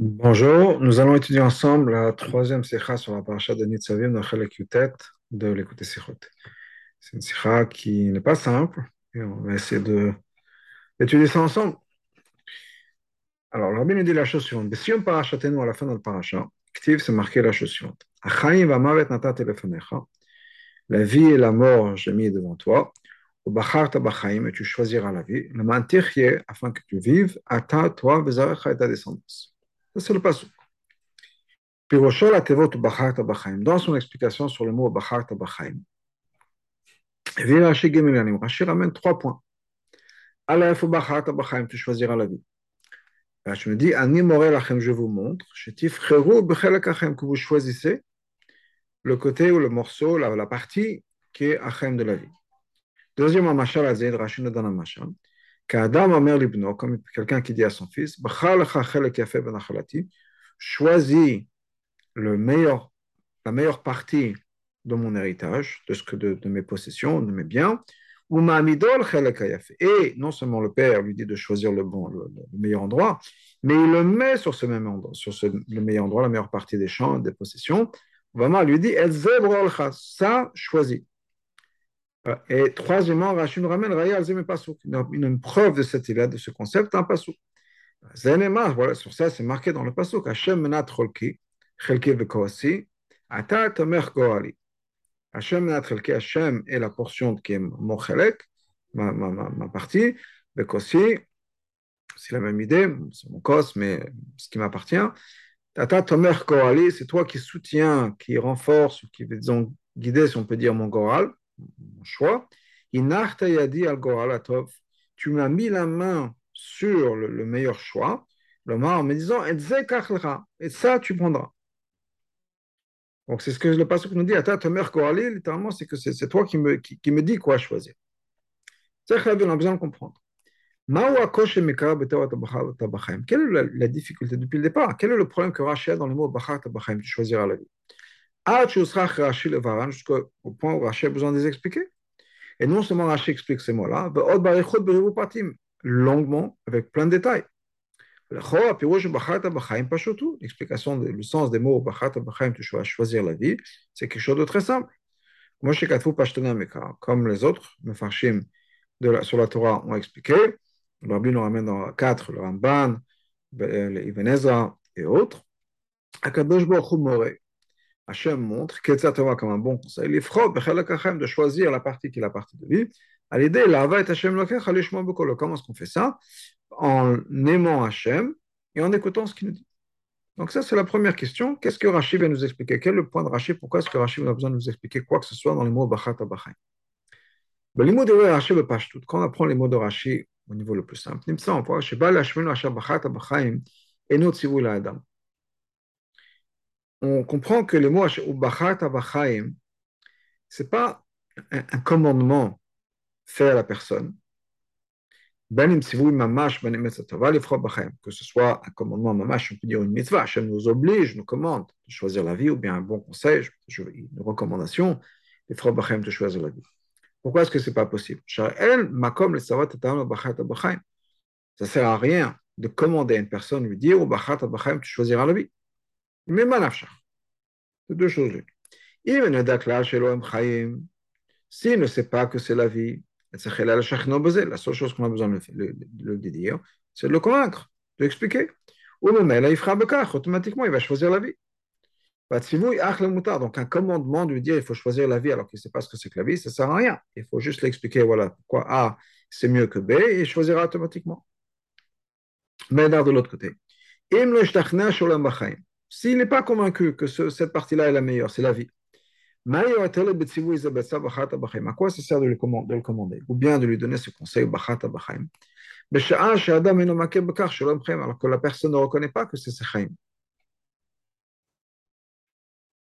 Bonjour, nous allons étudier ensemble la troisième sikha sur la paracha de Nitzavim dans Chelek Yutet de l'écouter Sichot. C'est une sikha qui n'est pas simple et on va essayer d'étudier ça ensemble. Alors, le nous dit la chose suivante. Si on parachatenu à la fin de la paracha, Ktiv, c'est marqué la chose suivante. La vie et la mort, j'ai mis devant toi. Et tu choisiras la vie. Le afin que tu vives, ata, toi, et ta descendance. C'est le passage. Dans son explication sur le mot Bachar Tabachaim, Rashi ramène trois points. Aleph Bachar Tabachaim, tu choisiras la vie. Je me dis, Ani Morelachem, je vous montre, que vous choisissez le côté ou le morceau, la, la partie qui est Achem de la vie. Deuxièmement, Machal Azed, Rashi nous donne un Machal. Qu'Adam Omer Libno, comme quelqu'un qui dit à son fils, choisis le meilleur, la meilleure partie de mon héritage, de, ce que de, mes possessions, de mes biens, ou et non seulement le père lui dit de choisir le bon, le, le meilleur endroit, mais il le met sur ce même endroit, sur ce, le meilleur endroit, la meilleure partie des champs, des possessions. Vraiment, lui dit, ça choisis. Et troisièmement, Rachid nous ramène une, une preuve de cette idée, de ce concept, un pasouk. Voilà, sur ça, c'est marqué dans le pasouk. Hashem menat cholki, vekoasi, ata tomer. Hashem menat chelki, Hashem est la portion qui est mon chelek, ma, ma, ma, ma partie, c'est la même idée, c'est mon kos, mais ce qui m'appartient. Tomer c'est toi qui soutiens, qui renforce, qui, disons, guider, si on peut dire, mon goral mon choix. Tu m'as mis la main sur le, le meilleur choix, le en me disant et ça tu prendras. Donc c'est ce que le pasteur nous dit, littéralement, c'est que c'est toi qui me, qui, qui, me dis quoi choisir. C'est ça qu'on a besoin de comprendre. Quelle est la, la, difficulté depuis le départ? Quel est le problème que Rachel dans le mot Bachar Tabachim, tu choisiras la vie jusqu'au point où Rachel a besoin de les expliquer. Et non seulement Rachel explique ces mots-là, longuement, avec plein de détails. L'explication, le sens des mots tu vas choisir la vie, c'est quelque chose de très simple. Comme les autres, Mefarshim sur la Torah ont expliqué, le Rabbi nous ramène dans 4, le Ramban, Ibn Ezra et autres. Hachem montre, comme un bon conseil, les de choisir la partie qui est la partie de vie. À l'idée, Comment est-ce qu'on fait ça? En aimant Hachem et en écoutant ce qu'il nous dit. Donc ça, c'est la première question. Qu'est-ce que Rachid va nous expliquer? Quel est le point de Rachid Pourquoi est-ce que Rachid a besoin de nous expliquer quoi que ce soit dans les mots Bachat Abachai les mots de Rachid ne pas tout. Quand on apprend les mots de Rachid au niveau le plus simple, on voit et notre Adam on comprend que le mot ce n'est pas un, commandement fait à la personne. Ben que ce soit un commandement mamash, on peut dire une mitzvah, Hachem nous oblige, nous commande de choisir la vie, ou bien un bon conseil, une recommandation, les Bachem de choisir la vie. Pourquoi est-ce que ce n'est pas possible? Ça ne sert à rien de commander à une personne, lui dire, tu choisiras la vie. Mais manafshach. C'est deux choses. S'il ne sait pas que c'est la vie, la seule chose qu'on a besoin de le, dire, c'est de le convaincre, de l'expliquer. Ou automatiquement, il va choisir la vie. Donc, un commandement de lui dire il faut choisir la vie alors qu'il ne sait pas ce que c'est que la vie, ça ne sert à rien. Il faut juste l'expliquer voilà, pourquoi A c'est mieux que B et il choisira automatiquement. Mais de l'autre côté, s'il n'est pas convaincu que ce, cette partie-là est la meilleure, c'est la vie. À quoi ça sert de le, commander, de le commander? Ou bien de lui donner ce conseil, alors que la personne ne reconnaît pas que c'est Sechaim.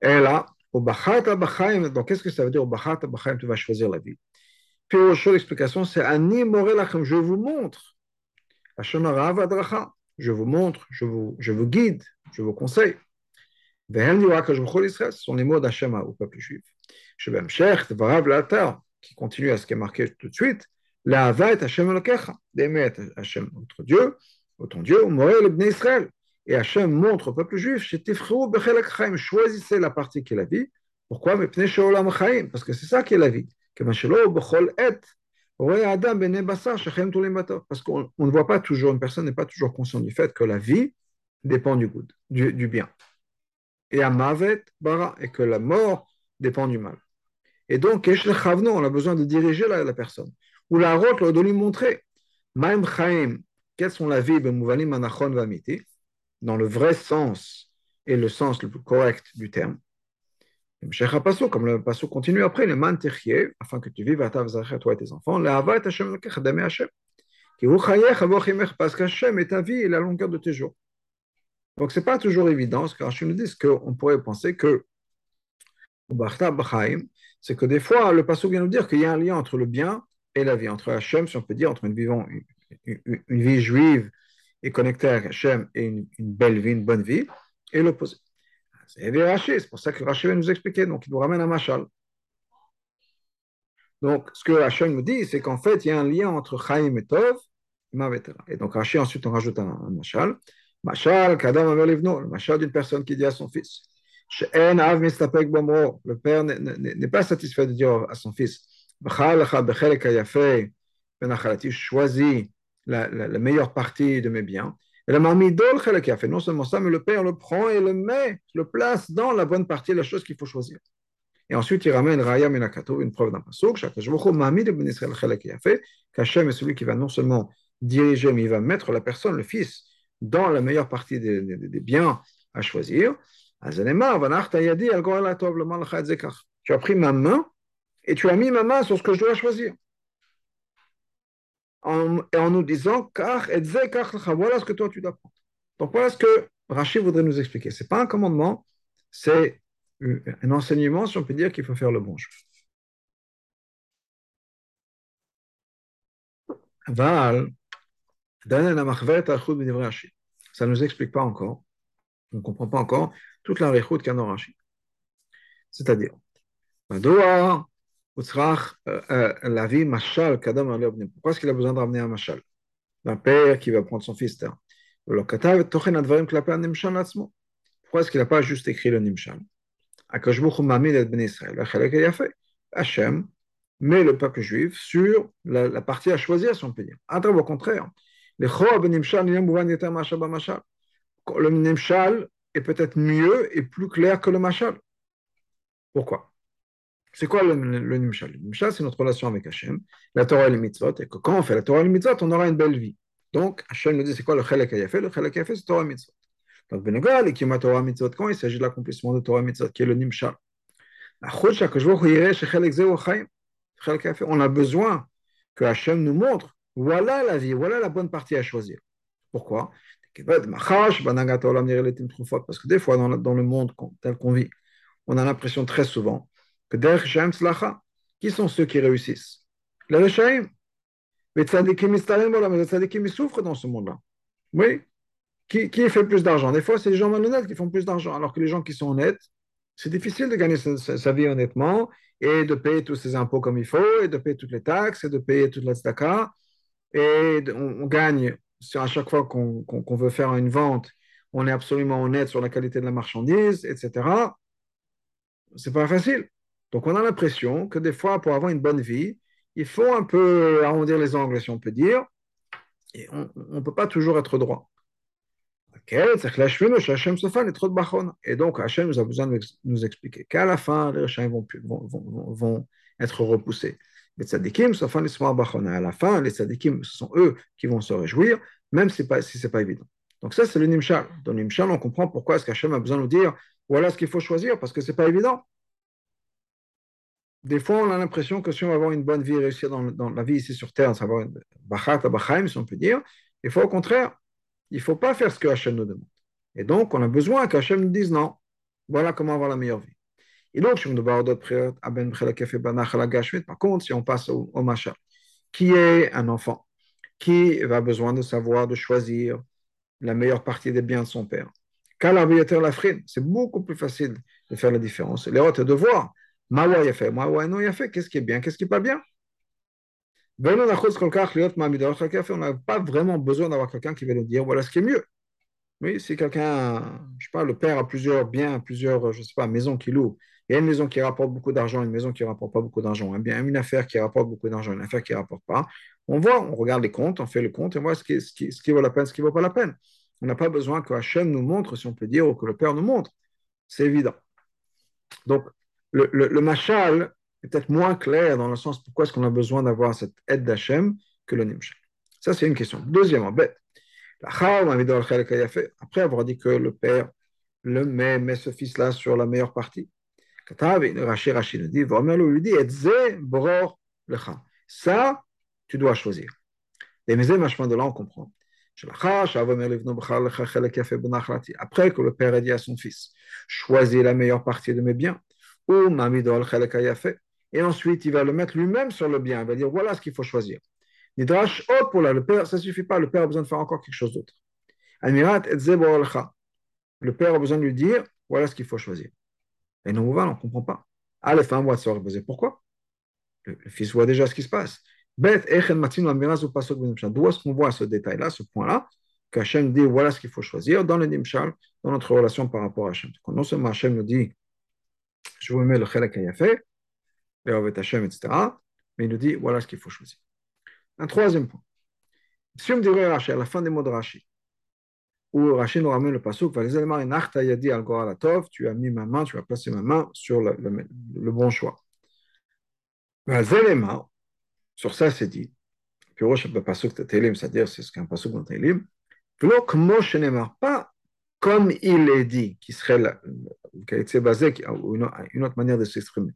Et là, donc qu'est-ce que ça veut dire tu vas choisir la vie? Puis l'explication, c'est je vous montre. Je vous montre, je vous, je vous guide, je vous conseille. Ce sont les mots d'Hachem au peuple juif. qui continue à ce qui est marqué tout de suite. La d'aimer Hachem votre Dieu, votre Dieu, Israël, Et Hachem montre au peuple juif, choisissez la partie qui est la vie. Pourquoi? Parce que c'est ça qui est la vie. Parce qu'on ne voit pas toujours, une personne n'est pas toujours consciente du fait que la vie dépend du, good, du, bien. Et bara, et que la mort dépend du mal. Et donc, on a besoin de diriger la, la personne. Ou la route, de lui montrer. Maim Chaim, quelles sont la vie, dans le vrai sens et le sens le plus correct du terme. Comme le passo continue après, le man afin que tu vives à ta toi et tes enfants, la hava et Hashem d'aimer Hashem. Parce qu'Hachem est ta vie et la longueur de tes jours. Donc, ce n'est pas toujours évident, ce qu'Hachem nous dit, qu'on pourrait penser que c'est que des fois, le passo vient nous dire qu'il y a un lien entre le bien et la vie, entre Hachem, si on peut dire, entre une, vivant, une, vie juive et connectée à Hachem et une belle vie, une bonne vie, et l'opposé. C'est pour ça que Rachel va nous expliquer. Donc, il nous ramène un machal. Donc, ce que Hachem nous dit, c'est qu'en fait, il y a un lien entre Chaim et Tov, et donc Rachel ensuite on rajoute un, un machal. Machal, Kadam Amelivno, le machal d'une personne qui dit à son fils le père n'est pas satisfait de dire à son fils choisis la, la, la meilleure partie de mes biens. Et la mamidol fait non seulement ça, mais le père le prend et le met, le place dans la bonne partie, la chose qu'il faut choisir. Et ensuite, il ramène Raya Menakato, une preuve d'un pasuk, qu'Hachem est celui qui va non seulement diriger, mais il va mettre la personne, le fils, dans la meilleure partie des, des, des biens à choisir. Tu as pris ma main et tu as mis ma main sur ce que je dois choisir en, nous disant car voilà ce que toi tu dois prendre. Donc voilà ce que Rachid voudrait nous expliquer. Ce n'est pas un commandement, c'est un enseignement, si on peut dire qu'il faut faire le bon choix. Ça ne nous explique pas encore, on ne comprend pas encore toute la réchoute qu'il y a dans Rachid. C'est-à-dire, Pourquoi est-ce qu'il a besoin de ramener un machal Un père qui va prendre son fils. Pourquoi est-ce qu'il n'a pas juste écrit le nimshal Hachem met le peuple juif sur la, la partie à choisir, si on peut dire. Au contraire, le nimshal est peut-être mieux et plus clair que le machal. Pourquoi c'est quoi le, le, Le Nimshal, c'est notre relation avec Hachem, la Torah et les mitzvot, et que quand on fait la Torah et les mitzvot, on aura une belle vie. Donc, Hachem nous dit, c'est quoi le Chelek fait Le Chelek fait, c'est Torah et mitzvot. Donc, Benegal, et Kima Torah et mitzvot, quand il s'agit de l'accomplissement de Torah et mitzvot, qui est le Nimshal? On a besoin que Hachem nous montre, voilà la vie, voilà la bonne partie à choisir. Pourquoi? Parce que des fois, dans le monde tel qu'on vit, on a l'impression très souvent qui sont ceux qui réussissent Les Rechaim. Les tzadikim les tzadikim souffrent dans ce monde-là. Oui. Qui, qui fait plus d'argent Des fois, c'est les gens malhonnêtes qui font plus d'argent, alors que les gens qui sont honnêtes, c'est difficile de gagner sa, vie honnêtement et de payer tous ses impôts comme il faut, et de payer toutes les taxes, et de payer toute la tzedaka. Et on, gagne, à chaque fois qu'on qu qu veut faire une vente, on est absolument honnête sur la qualité de la marchandise, etc. C'est pas facile. Donc on a l'impression que des fois, pour avoir une bonne vie, il faut un peu arrondir les angles, si on peut dire, et on ne peut pas toujours être droit. Et donc, Hachem nous a besoin de nous expliquer qu'à la fin, les Hachem vont, vont, vont, vont, être repoussés. Les tzadikim, à la fin, les tzadikim, ce sont eux qui vont se réjouir, même si ce n'est pas évident. Donc ça, c'est le Nimshal. Dans le Nimshal, on comprend pourquoi est-ce qu'Hachem a besoin de nous dire, voilà ce qu'il faut choisir, parce que ce n'est pas évident des fois, on a l'impression que si on va avoir une bonne vie, réussir dans, la vie ici sur Terre, savoir une bachat si on peut dire, il faut au contraire, il ne faut pas faire ce que Hachem nous demande. Et donc, on a besoin qu'Hachem nous dise non, voilà comment avoir la meilleure vie. Et donc, par contre, si on passe au, au Machal, qui est un enfant, qui va besoin de savoir, de choisir la meilleure partie des biens de son père. C'est beaucoup plus facile de faire la différence. Les autres de voir Mawa Yafé, Mawa non Yafé, qu'est-ce qui est bien, qu'est-ce qui n'est pas bien? On n'a pas vraiment besoin d'avoir quelqu'un qui va nous dire voilà ce qui est mieux. Oui, si quelqu'un, je sais pas, le père a plusieurs biens, plusieurs, je sais pas, maisons qu'il loue. Il y a une maison qui rapporte beaucoup d'argent, une maison qui ne rapporte pas beaucoup d'argent. Un bien, une affaire qui rapporte beaucoup d'argent, une affaire qui ne rapporte pas. On voit, on regarde les comptes, on fait le compte et on voit ce qui, ce qui, ce qui vaut la peine, ce qui ne vaut pas la peine. On n'a pas besoin que Hachem nous montre, si on peut dire, ou que le Père nous montre. C'est évident. Donc, le, machal est peut-être moins clair dans le sens pourquoi est-ce qu'on a besoin d'avoir cette aide d'Hachem que le nimshal. Ça, c'est une question. Deuxièmement, bête. Après avoir dit que le père le met, met ce fils-là sur la meilleure partie. Dit, ça, tu dois choisir. Et mais de là, on comprend. Après que le père a dit à son fils, choisis la meilleure partie de mes biens, et ensuite il va le mettre lui-même sur le bien, il va dire voilà ce qu'il faut choisir. Nidrash, oh, pour le père, ça ne suffit pas, le père a besoin de faire encore quelque chose d'autre. Le père a besoin de lui dire voilà ce qu'il faut choisir. Et non, on ne comprend pas. À la fin, on va se. Pourquoi? Le, fils voit déjà ce qui se passe. D'où est-ce qu'on voit ce détail-là, ce point-là, qu'Hachem dit voilà ce qu'il faut choisir dans le Nimshal, dans notre relation par rapport à Hachem. non seulement Hachem nous dit je vous mets le Chelek Ayafé, le Hachem, etc., mais il nous dit voilà ce qu'il faut choisir. Un troisième point. Si on me dirait Rashi, à la fin des mots de Rashi, où Rashi nous ramène le pasuk, tu as mis ma main, tu as placé ma main sur le, le, le bon choix. Sur ça, c'est dit. C'est-à-dire c'est ce qu'un pasuk dans Télim. Pas comme il est dit, qui serait la, basé, une, autre manière de s'exprimer,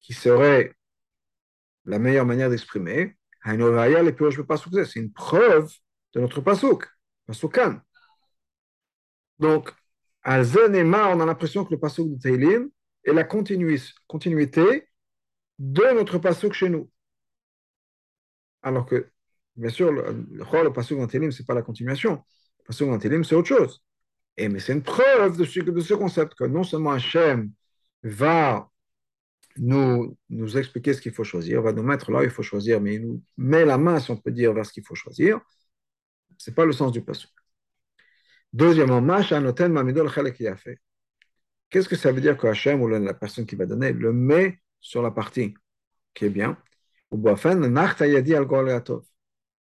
qui serait la meilleure manière d'exprimer, c'est une preuve de notre pasuk, pasukan. Donc, à Zenema, on a l'impression que le pasuk de Teilim est la continuité de notre pasuk chez nous. Alors que, bien sûr, le, le, le pasuk dans Teilim, ce n'est pas la continuation. Le pasuk dans Teilim, c'est autre chose. Et, mais c'est une preuve de ce, concept que non seulement Hachem va nous, nous expliquer ce qu'il faut choisir, va nous mettre là où il faut choisir, mais il nous met la main, si on peut dire, vers ce qu'il faut choisir. Ce n'est pas le sens du pasuk. Deuxièmement, Qu'est-ce que ça veut dire que Hachem, ou la personne qui va donner, le met sur la partie qui est bien?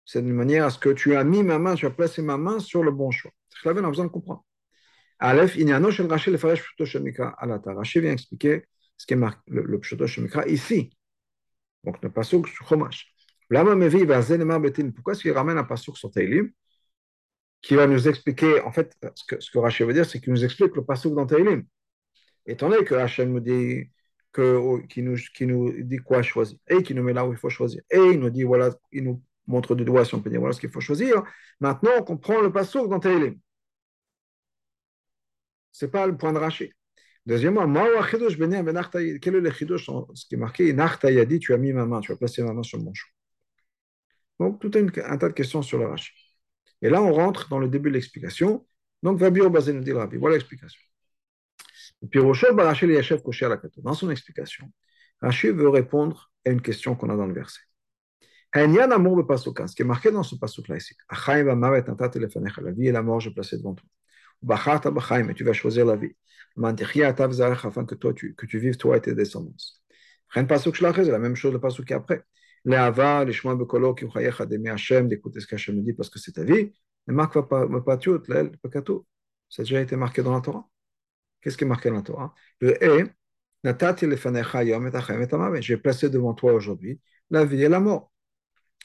C'est une manière à ce que tu as mis ma main, tu as placé ma main sur le bon choix. On a besoin de comprendre. Aleph, Rashi Rashi vient expliquer ce qui est marqué, le, le Pshoto Shemikra ici. Donc, le pasuk sur Chomash. Pourquoi est-ce qu'il ramène un pasuk sur Teilim qui va nous expliquer, en fait, ce que, ce que Rachid veut dire, c'est qu'il nous explique le pasuk dans Teilim. Étant donné que Hachem nous dit que, qui, nous, qui nous dit quoi choisir, et qui nous met là où il faut choisir, et il nous dit, voilà, il nous montre du doigt, si on peut dire, voilà ce qu'il faut choisir. Maintenant, on comprend le pasuk dans Teilim. Ce n'est pas le point de Rachid. Deuxièmement, quel est le chidush Ce qui est marqué, tu as mis ma main, tu as placé ma main sur mon chou. Donc, tout un, tas de questions sur le Rashi. Et là, on rentre dans le début de l'explication. Donc, Vabir Bazé dit Rabbi. Voilà l'explication. Dans son explication, Rashi veut répondre à une question qu'on a dans le verset. Ce qui est marqué dans ce passage-là ici, la vie et la mort, je placé devant toi. Et tu vas choisir la vie afin que toi, tu, que tu vives toi et tes descendants. c'est la même chose le pasuk qui après. Le'ava, l'ishma bekolo, ki uchayecha d'aimer Hashem, d'écouter ce qu'Hashem me dit parce que c'est ta vie. Ne marque pas patiot, l'el, pekato. Ça a déjà été marqué dans la Torah. Qu'est-ce qui est marqué dans la Torah? Le e, natati lefanecha yom et achem et amavet. J'ai placé devant toi aujourd'hui la vie et la mort.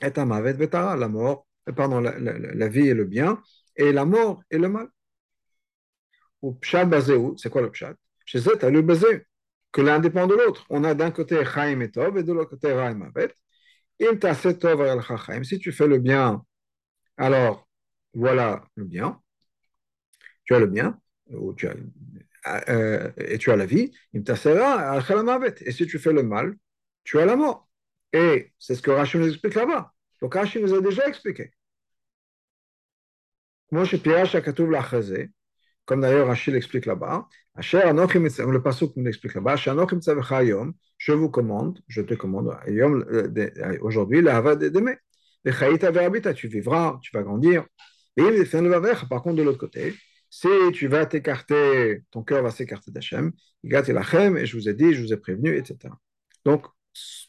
Et amavet betara, la mort, pardon, la, la, la vie et le bien, et la mort et le mal ou pshat bazéou, c'est quoi le pshat? Chez as le bazé, que l'un dépend de l'autre. On a d'un côté Chaim et Tov et de l'autre côté Raim Avet. Si tu fais le bien, alors voilà le bien. Tu as le bien, ou tu as, euh, et tu as la vie. Et si tu fais le mal, tu as la mort. Et c'est ce que Rachid nous explique là-bas. Donc Rachid nous a déjà expliqué. Moi, je suis Pierre Shakatoub Lachazé comme d'ailleurs Rachid l'explique là-bas, le passage nous l'explique là-bas, je vous commande, je te commande, euh, aujourd'hui, hava d'aimer. Tu vivras, tu vas grandir, Par contre, de l'autre côté, si tu vas t'écarter, ton cœur va s'écarter d'Hachem, et je vous ai dit, je vous ai prévenu, etc. Donc,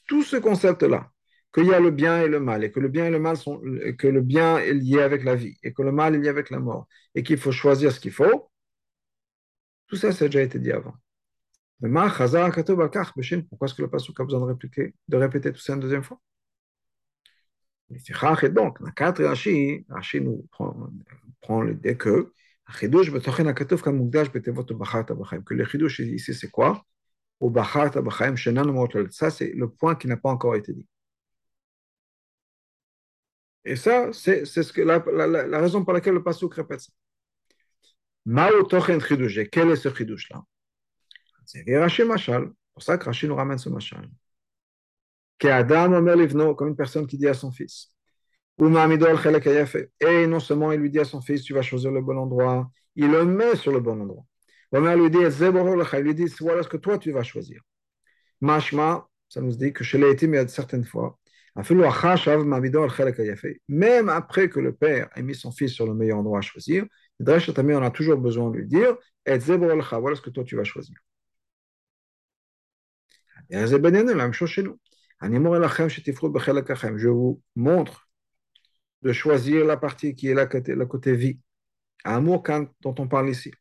tout ce concept-là, qu'il y a le bien et le mal, et que le bien et le mal sont, que le bien est lié avec la vie, et que le mal est lié avec la mort, et qu'il faut choisir ce qu'il faut, tout ça, ça a déjà été dit avant. Pourquoi est-ce que le pasuk a besoin de, répliquer, de répéter tout ça une deuxième fois? Et donc, dans 4 Rashi, Rashi nous prend, prend l'idée que que le chidush ici, c'est quoi? Ça, c'est le point qui n'a pas encore été dit. Et ça, c'est ce que, la, la, raison pour laquelle le pasuk répète ça. Quel est ce chidush-là? C'est Rashi Machal. pour ça que Rashi nous ramène ce machal. Comme une personne qui dit à son fils. Et non seulement il lui dit à son fils, tu vas choisir le bon endroit, il le met sur le bon endroit. Il lui dit, il lui dit, voilà ce que toi tu vas choisir. Mashma, ça nous dit que chez les il y a certaines fois, même après que le père ait mis son fils sur le meilleur endroit à choisir, on a toujours besoin de lui dire, voilà ce que toi tu vas choisir. la même chose chez nous. Je vous montre de choisir la partie qui est la côté, la côté vie. Amour dont on parle ici.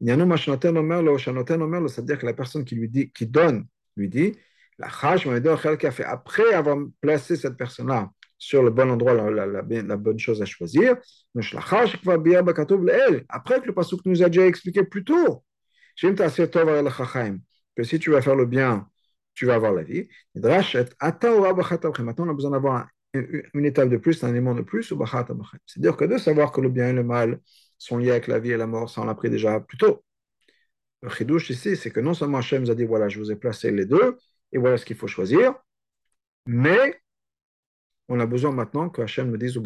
C'est-à-dire que la personne qui lui dit, qui donne, lui dit, la après avoir placé cette personne-là sur le bon endroit, la, bonne chose à choisir, après que le pasuk nous a déjà expliqué plus tôt, que si tu vas faire le bien, tu vas avoir la vie. Maintenant, on a besoin d'avoir une étape de plus, un élément de plus, c'est-à-dire que de savoir que le bien et le mal sont liés avec la vie et la mort, ça on l'a pris déjà plus tôt. Le chidouche ici, c'est que non seulement Hachem nous a dit voilà, je vous ai placé les deux, et voilà ce qu'il faut choisir, mais on a besoin maintenant que Hachem me dise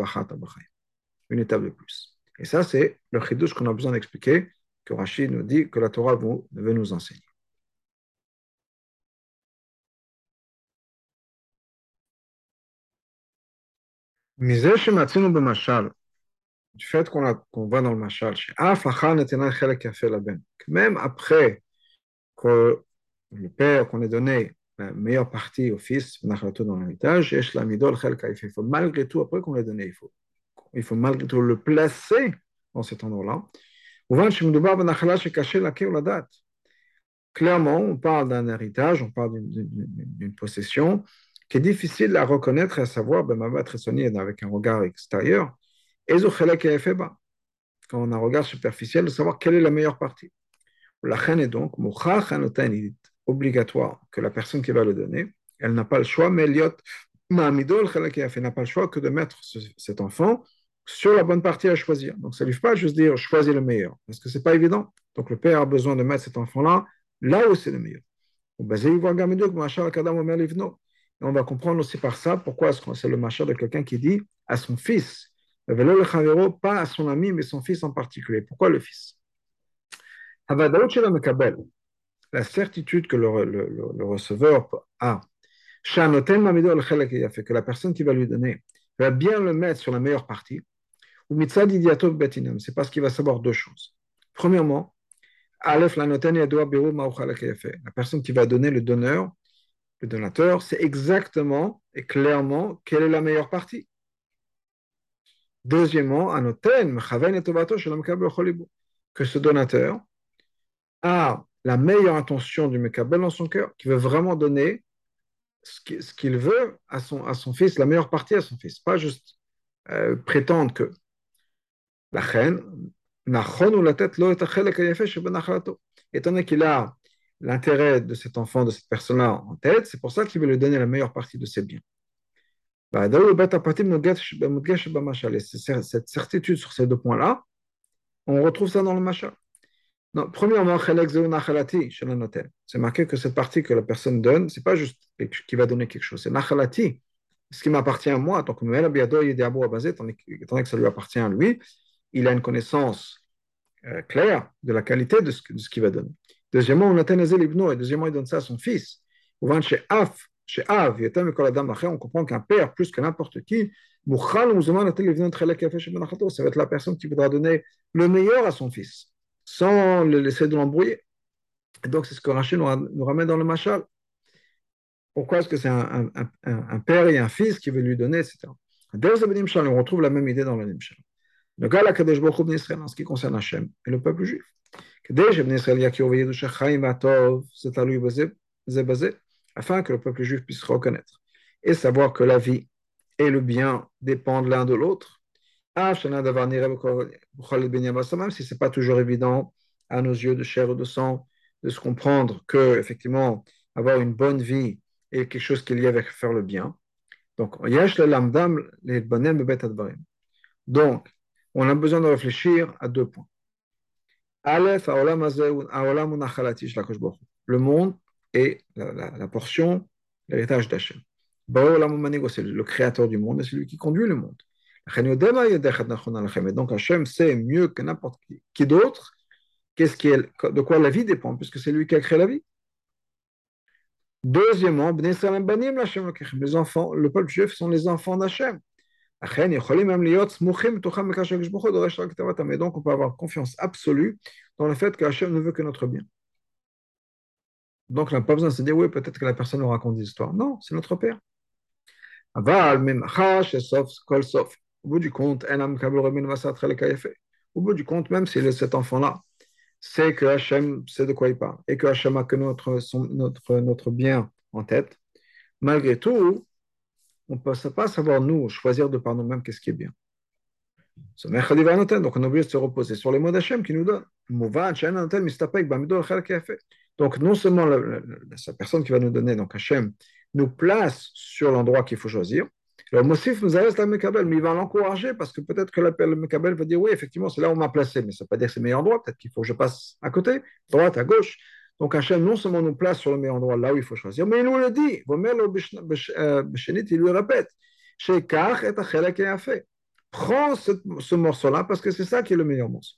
une étape de plus. Et ça, c'est le chidouche qu'on a besoin d'expliquer, que Rachid nous dit que la Torah veut nous enseigner. du fait qu'on qu voit dans le machal, même après que le père qu'on ait donné la meilleure partie au fils dans l'héritage, il faut malgré tout, après qu'on l'ait donné, il faut, il faut malgré tout le placer dans cet endroit-là. Clairement, on parle d'un héritage, on parle d'une possession qui est difficile à reconnaître et à savoir, ben, avec un regard extérieur, quand on a un regard superficiel, de savoir quelle est la meilleure partie. La reine est donc, il obligatoire que la personne qui va le donner, elle n'a pas le choix, mais Eliot, n'a pas le choix que de mettre cet enfant sur la bonne partie à choisir. Donc ça ne lui fait pas juste dire choisis le meilleur, parce que ce n'est pas évident. Donc le père a besoin de mettre cet enfant-là là où c'est le meilleur on va comprendre aussi par ça pourquoi c'est le machin de quelqu'un qui dit à son fils, pas à son ami, mais son fils en particulier. Pourquoi le fils? La certitude que le, le, le receveur a, que la personne qui va lui donner va bien le mettre sur la meilleure partie, c'est parce qu'il va savoir deux choses. Premièrement, la personne qui va donner le donneur le donateur, c'est exactement et clairement quelle est la meilleure partie. Deuxièmement, que ce donateur a la meilleure intention du Mekabel dans son cœur, qui veut vraiment donner ce qu'il veut à son, à son fils, la meilleure partie à son fils, pas juste euh, prétendre que la reine, étant donné qu'il a l'intérêt de cet enfant, de cette personne-là en tête, c'est pour ça qu'il veut lui donner la meilleure partie de ses biens. Cette certitude sur ces deux points-là, on retrouve ça dans le Macha. Premièrement, c'est marqué que cette partie que la personne donne, c'est pas juste qui va donner quelque chose, c'est ce qui m'appartient à moi. Donc, étant donné que ça lui appartient à lui, il a une connaissance euh, claire de la qualité de ce, de ce qu'il va donner. Deuxièmement, on atteint et deuxièmement, il donne ça à son fils. On comprend qu'un père, plus que n'importe qui, Ça va être la personne qui voudra donner le meilleur à son fils, sans le laisser de l'embrouiller. Et donc, c'est ce que Rachid nous, ramène dans le machal. Pourquoi est-ce que c'est un, père et un fils qui veut lui donner, etc. on retrouve la même idée dans le Nimshal. Le gars, la Kadesh Baruch Israël, en ce qui concerne Hachem et le peuple juif. Afin que le peuple juif puisse reconnaître et savoir que la vie et le bien dépendent l'un de l'autre. Même si ce n'est pas toujours évident à nos yeux de chair ou de sang de se comprendre que, effectivement, avoir une bonne vie est quelque chose qui est lié avec faire le bien. Donc, donc, on a besoin de réfléchir à deux points. Le monde est la, portion, l'héritage d'Hachem. C'est le créateur du monde et c'est lui qui conduit le monde. Et donc Hachem sait mieux que n'importe qui, d'autre? Qu'est-ce de quoi la vie dépend, puisque c'est lui qui a créé la vie? Deuxièmement, les enfants, le peuple juif sont les enfants d'Hachem. Et donc, on peut avoir confiance absolue dans le fait que Hachem ne veut que notre bien. Donc, on n'a pas besoin de se dire, oui, peut-être que la personne nous raconte des histoires. Non, c'est notre Père. Au bout du compte, au bout du compte, même si cet enfant-là sait que Hachem sait de quoi il parle et que Hachem a que notre, notre, notre bien en tête, malgré tout, on ne peut pas savoir, nous, choisir de par nous-mêmes qu'est-ce qui est bien. Donc, on est obligé de se reposer sur les mots d'Hachem qui nous donne. Donc, non seulement la, personne qui va nous donner, donc Hachem, nous place sur l'endroit qu'il faut choisir. Le Mossif nous arrête la Mekabel, mais il va l'encourager parce que peut-être que l'appel Mekabel va dire oui, effectivement, c'est là où on m'a placé, mais ça ne veut pas dire que c'est le meilleur endroit, peut-être qu'il faut que je passe à côté, droite, à gauche. Donc Hachem non seulement nous place sur le meilleur endroit, là où il faut choisir, mais il nous le dit. Il lui répète. Prends ce, ce morceau-là parce que c'est ça qui est le meilleur morceau.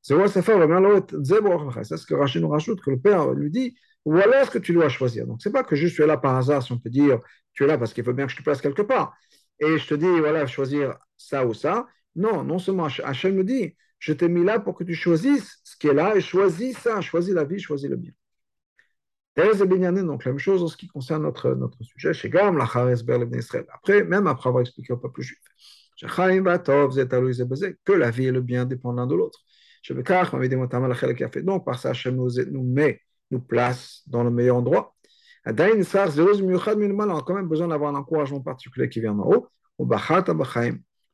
C'est ce que Rachid nous rajoute, que le Père lui dit voilà ce que tu dois choisir. Donc, ce n'est pas que je suis là par hasard, si on peut dire, tu es là parce qu'il faut bien que je te place quelque part. Et je te dis, voilà, choisir ça ou ça. Non, non seulement Hachem me dit, je t'ai mis là pour que tu choisisses ce qui est là et choisis ça, choisis la vie, choisis le bien. Donc, la même chose en ce qui concerne notre, notre sujet, chez Gam, la Après, même après avoir expliqué au peuple juif, que la vie et le bien dépendent l'un de l'autre. Donc, par ça, Hachem nous met nous place dans le meilleur endroit. On a quand même besoin d'avoir un encouragement particulier qui vient en haut.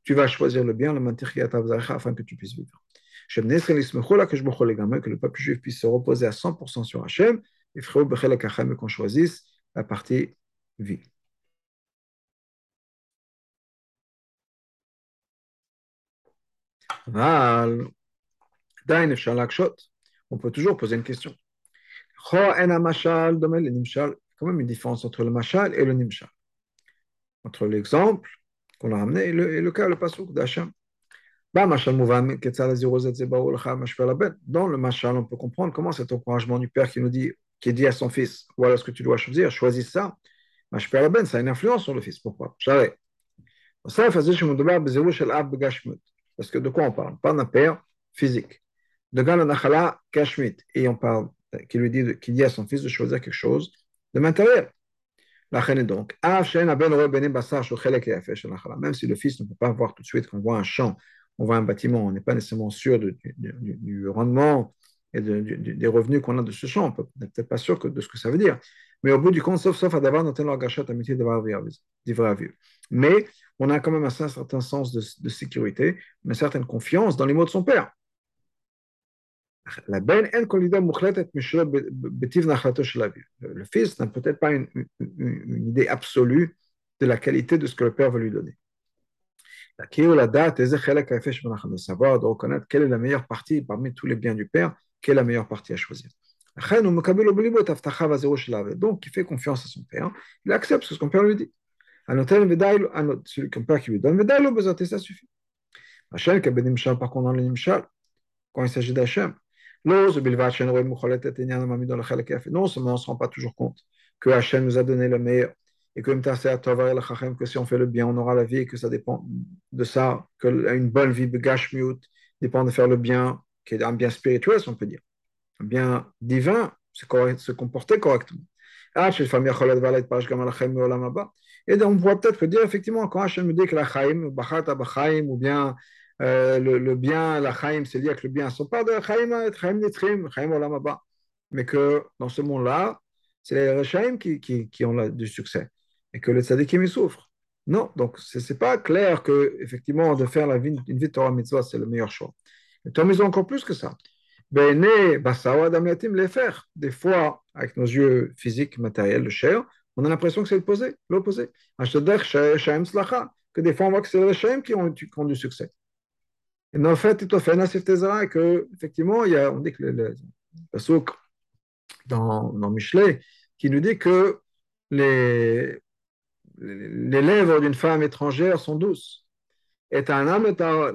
Tu vas choisir le bien, le afin que tu puisses vivre. Que le peuple juif puisse se reposer à 100% sur Hachem et qu'on choisisse la partie vie. On peut toujours poser une question. Quand même une différence entre le mashal et le nimshal. Entre l'exemple qu'on a ramené et le, et le cas, le pasouk d'Hachem. Dans le mashal, on peut comprendre comment cet encouragement du père qui nous dit, qui dit à son fils, voilà ce que tu dois choisir, choisis ça. Ça a une influence sur le fils. Pourquoi? Parce que de quoi on parle? Pas d'un père physique. De Kashmit. Et on parle qui lui dit, qui dit à son fils de choisir quelque chose de matériel. donc, même si le fils ne peut pas voir tout de suite qu'on voit un champ, on voit un bâtiment, on n'est pas nécessairement sûr du, rendement et des revenus qu'on a de ce champ, on n'est peut-être pas sûr de ce que ça veut dire. Mais au bout du compte, sauf, à d'avoir notre amitié de Mais on a quand même un certain sens de, de sécurité, une certaine confiance dans les mots de son père. La ben Le fils n'a peut-être pas une, idée absolue de la qualité de ce que le père veut lui donner. De savoir, de reconnaître quelle est la meilleure partie parmi tous les biens du père, quelle est la meilleure partie à choisir. Donc, il fait confiance à son père, il accepte ce que son père lui dit. Celui que père qui lui donne, ça suffit. Par contre, dans quand il s'agit d'Hachem, non seulement on ne se rend pas toujours compte que Hachem nous a donné le meilleur et que que si on fait le bien, on aura la vie, et que ça dépend de ça, que une bonne vie, dépend de faire le bien, qui est un bien spirituel, si on peut dire. Un bien divin, c'est se comporter correctement. Ah, et donc, on pourrait peut-être dire, effectivement, quand Hachem me dit que la chaim, ou bien euh, le, bien, la chaim, c'est lié avec le bien, ce pas de chaim, chaim nitrim, chaim olamaba. Mais que dans ce monde-là, c'est les rechaim qui, ont du succès et que les tzadikim y souffrent. Non, donc ce n'est pas clair que effectivement de faire la vie, une vie Torah mitzvah, c'est le meilleur choix. Et Torah mitzvah encore plus que ça. les faire. Des fois, avec nos yeux physiques, matériels, de chair, on a l'impression que c'est l'opposé. l'opposé. Que des fois, on voit que c'est les rechaim qui ont, du succet. Et en fait, il fait Nasif Tezara, et que, effectivement, il y a, on dit que le, le, le dans, dans Michelet, qui nous dit que les, les lèvres d'une femme étrangère sont douces. Et le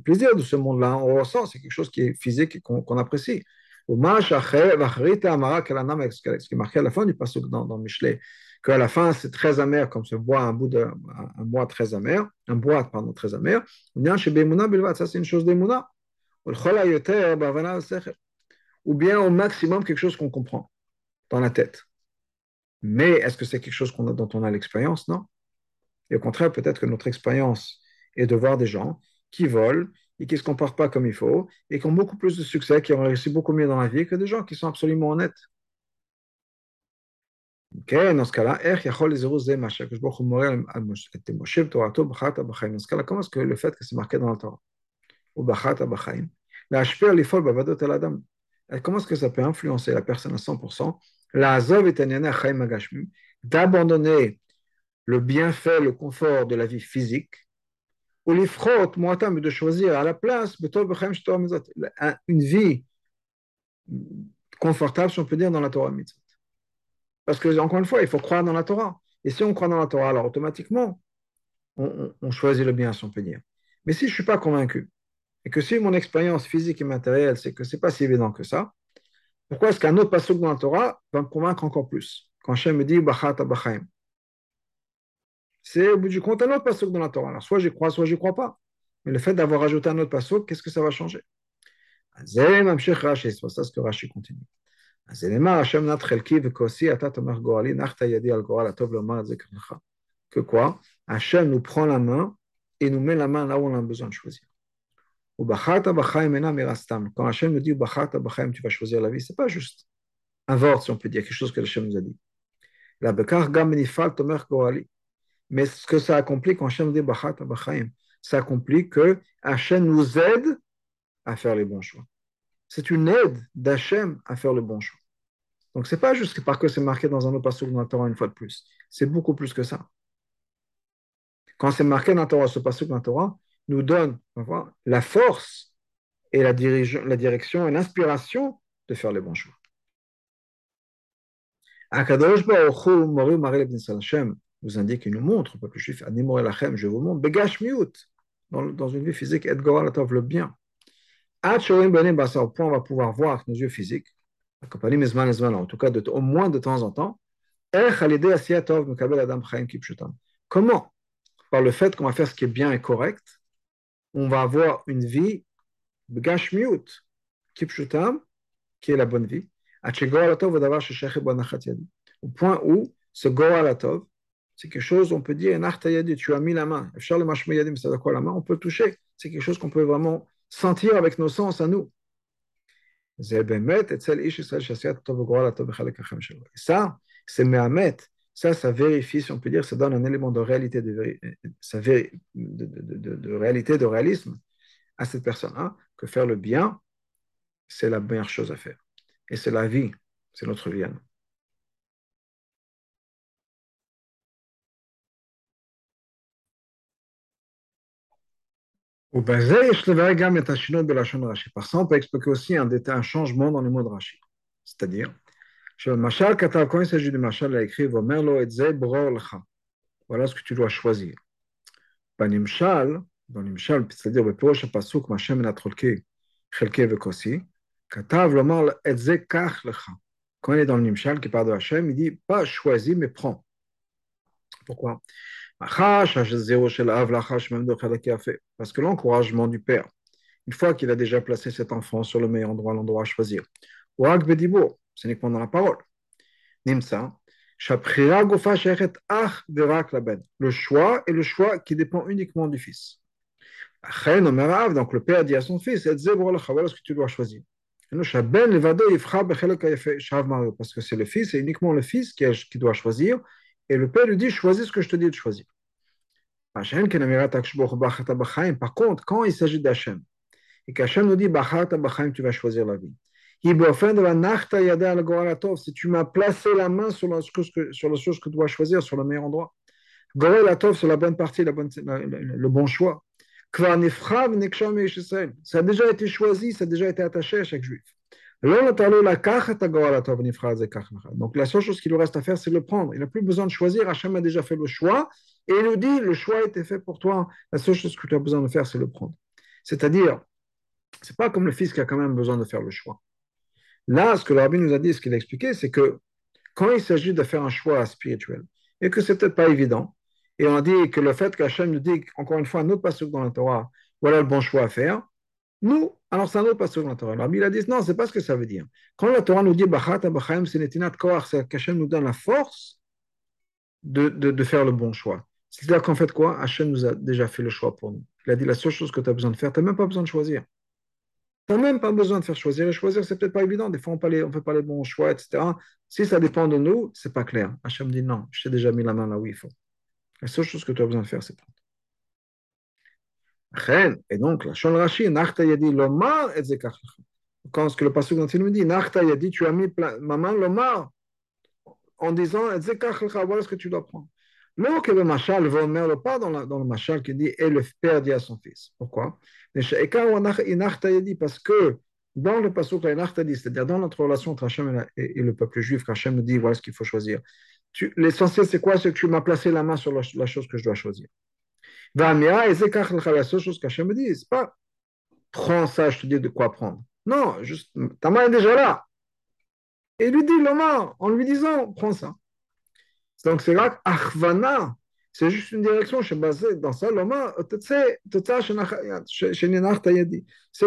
plaisir de ce monde-là, on ressent, c'est quelque chose qui est physique et qu'on apprécie. Ce qui est marqué à la fin du passage dans Michelet, qu'à la fin c'est très amer, comme se boit un bout de un, bois très amer, un bois pardon très amer. Ça c'est une chose d'émouna. Ou bien au maximum quelque chose qu'on comprend dans la tête. Mais est-ce que c'est quelque chose a, dont on a l'expérience? Non. Et au contraire, peut-être que notre expérience est de voir des gens qui volent et qui ne se comportent pas comme il faut et qui ont beaucoup plus de succès, qui ont réussi beaucoup mieux dans la vie que des gens qui sont absolument honnêtes. Dans ce cas-là, comment est-ce que le fait que c'est marqué dans la Torah comment est-ce que ça peut influencer la personne à 100% d'abandonner le bienfait, le confort de la vie physique, ou de choisir à la place une vie confortable, si on peut dire, dans la Torah mitzvot. Parce que, encore une fois, il faut croire dans la Torah. Et si on croit dans la Torah, alors automatiquement, on, choisit le bien, si on peut dire. Mais si je ne suis pas convaincu, et que si mon expérience physique et matérielle, c'est que ce n'est pas si évident que ça, pourquoi est-ce qu'un autre passage dans la Torah va me convaincre encore plus? Quand Hachem me dit Bachat. C'est au bout du compte un autre passage dans la Torah. Alors soit j'y crois, soit j'y crois pas. Mais le fait d'avoir ajouté un autre passage, qu'est-ce que ça va changer? C'est pour ça que Rashi continue. Que quoi Hachem nous prend la main et nous met la main là où on a besoin de choisir. Quand Hachem nous dit tu vas choisir la vie, ce n'est pas juste un si on peut dire, quelque chose que Hachem nous a dit. Mais ce que ça accomplit quand Hachem dit ça accomplit que Hachem nous aide à faire les bons choix. C'est une aide d'Hachem à faire le bon choix. Donc, ce n'est pas juste parce que c'est marqué dans un autre passage dans la Torah une fois de plus. C'est beaucoup plus que ça. Quand c'est marqué dans la Torah, ce passage dans la Torah, nous donne la force et la, la direction et l'inspiration de faire les bons choix. Akadosh vous indique, il nous montre, peuple juif, je vous montre, Begash Miut, dans, une vie physique, Edgar Latov, le bien. Au point, on va pouvoir voir avec nos yeux physiques, en tout cas, au moins de temps en temps, Comment? Par le fait qu'on va faire ce qui est bien et correct, on va avoir une vie qui est la bonne vie, au point où ce goalatov, c'est quelque chose, on peut dire, tu as mis la main, c'est quoi la main, on peut toucher, c'est quelque chose qu'on peut vraiment sentir avec nos sens à nous. Ça, c'est Mehamet, ça, ça vérifie, si on peut dire, ça donne un élément de réalité, de, de, réalité, de réalisme à cette personne-là, que faire le bien, c'est la meilleure chose à faire. Et c'est la vie, c'est notre vie à nous. Par ça, on peut expliquer aussi un, un changement dans les mots de Rachid. C'est-à-dire, quand il s'agit de Machal, il a écrit Voilà ce que tu dois choisir. L'Imshal, c'est-à-dire quand il est dans le Nimshal qui parle de il dit pas choisis, mais prends. Pourquoi Parce que l'encouragement du père, une fois qu'il a déjà placé cet enfant sur le meilleur endroit, l'endroit à choisir, c'est uniquement dans la parole. Nimsa, le choix est le choix qui dépend uniquement du fils. Donc le père dit à son fils, ce que tu dois choisir. Parce que c'est le fils, c'est uniquement le fils qui, doit choisir. Et le père lui dit, choisis ce que je te dis de choisir. Par contre, quand il s'agit d'Hachem, et qu'Hachem nous dit, tu vas choisir la vie. Si tu m'as placé la main sur la, sur chose que tu dois choisir, sur le meilleur endroit. c'est la bonne partie, la bonne, le bon choix. Ça a déjà été choisi, ça a déjà été attaché à chaque juif. Donc la seule chose qu'il lui reste à faire, c'est le prendre. Il n'a plus besoin de choisir. Hachem a déjà fait le choix et il nous dit, le choix a été fait pour toi. La seule chose que tu as besoin de faire, c'est le prendre. C'est-à-dire, c'est pas comme le fils qui a quand même besoin de faire le choix. Là, ce que le rabbi nous a dit, ce qu'il a expliqué, c'est que quand il s'agit de faire un choix spirituel, et que c'est peut-être pas évident, et on dit que le fait qu'Hachem nous dit, encore une fois, un autre passage dans la Torah, voilà le bon choix à faire, nous, alors un autre passage dans la Torah. Alors, il a dit, non, c'est pas ce que ça veut dire. Quand la Torah nous dit, c'est qu'Hachem nous donne la force de, de, faire le bon choix. C'est-à-dire qu'en fait, quoi? Hachem nous a déjà fait le choix pour nous. Il a dit, la seule chose que tu as besoin de faire, tu n'as même pas besoin de choisir. Tu n'as même pas besoin de faire choisir. Et choisir, c'est peut-être pas évident. Des fois, on ne fait pas les bons choix, etc. Si ça dépend de nous, c'est pas clair. Hachem dit, non, je t'ai déjà mis la main là où il faut. La seule chose que tu as besoin de faire, c'est prendre. Et donc, la Shon Rashi, Nachta Yadi Lomar et Quand ce que le passage nous dit, Nachta Yadi, tu as mis ma main Lomar en disant, voilà ce que tu dois prendre. Non que le machal va le pas dans, la, dans le machal qui dit et le père dit à son fils. Pourquoi? Parce que dans le passage c'est-à-dire dans notre relation entre Hachem et, le peuple juif, Hachem nous dit voilà ce qu'il faut choisir, l'essentiel, c'est quoi? C'est que tu m'as placé la main sur la, chose que je dois choisir. Et c'est la seule chose qu'Hachem me dit, c'est pas prends ça, je te dis de quoi prendre. Non, juste, ta main est déjà là. Et lui dit, Loma, en lui disant, prends ça. Donc c'est là Achvana, c'est juste une direction, je suis basé dans ça, Loma, c'est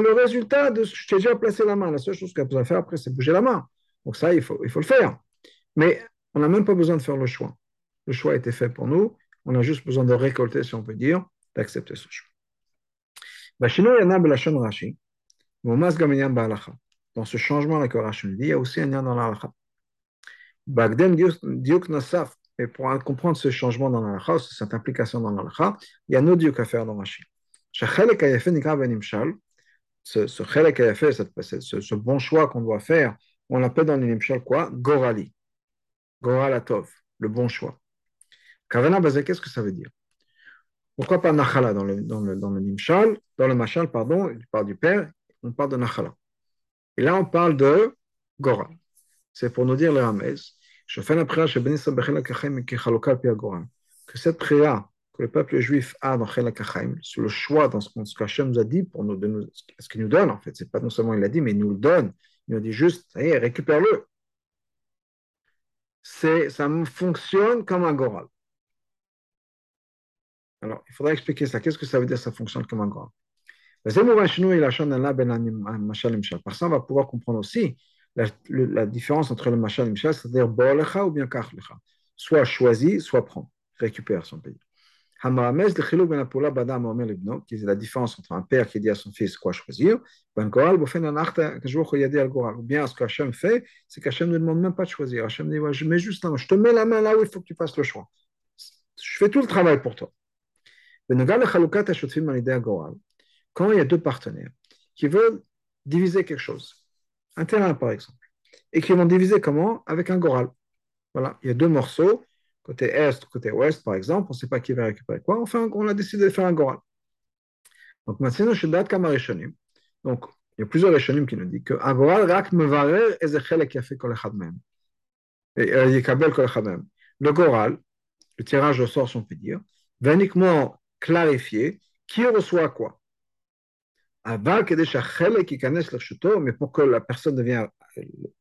le résultat de ce que je t'ai déjà placé la main. La seule chose que tu as faire après, c'est bouger la main. Donc ça, il faut, il faut le faire. Mais on n'a même pas besoin de faire le choix. Le choix a été fait pour nous. On a juste besoin de récolter, si on peut dire, d'accepter ce choix. Dans ce changement, la Korachim dit, il y a aussi un lien dans l'alacha. Et pour comprendre ce changement dans l'alacha, cette implication dans l'alacha, il y a un autre diuk à faire dans Rashi. Ce ce ce bon choix qu'on doit faire, on l'appelle dans l'Inimshal quoi? Gorali. Goralatov, le bon choix. Kavana qu'est-ce que ça veut dire? Pourquoi pas Nachala dans le, dans le, dans le Nimshal, dans le Machal, pardon, il parle du père, on parle de Nachala. Et là, on parle de Goral. C'est pour nous dire le Hamez. Je fais la prière que cette prière que le peuple juif a dans Chel sur le choix dans ce qu'Hachem nous a dit, pour nous, de ce qu'il nous donne, en fait, c'est pas non seulement il l'a dit, mais il nous le donne. Il nous dit juste, récupère-le c'est, ça fonctionne comme un goral. Alors, il faudra expliquer ça. Qu'est-ce que ça veut dire ça fonctionne comme un goral Par ça, on va pouvoir comprendre aussi la, différence entre le machal et le c'est-à-dire ou bien. Soit choisi, soit prend, récupère son pays. Ben qui est la différence entre un père qui dit à son fils quoi choisir, ben ou bien ce qu'Hachem fait, c'est qu'Hachem ne demande même pas de choisir. Hachem dit Je mets juste je te mets la main là où il faut que tu fasses le choix. Je fais tout le travail pour toi. Quand il y a deux partenaires qui veulent diviser quelque chose, un terrain par exemple, et qui vont diviser comment Avec un goral. Voilà, il y a deux morceaux côté est, côté ouest, par exemple, on ne sait pas qui va récupérer quoi. Enfin, on a décidé de faire un goral. Donc, maintenant, Donc, il y a plusieurs Rishonim qui nous disent même. Le goral, le tirage au sort, si on peut dire, va uniquement clarifier qui reçoit quoi. mais pour que la personne devienne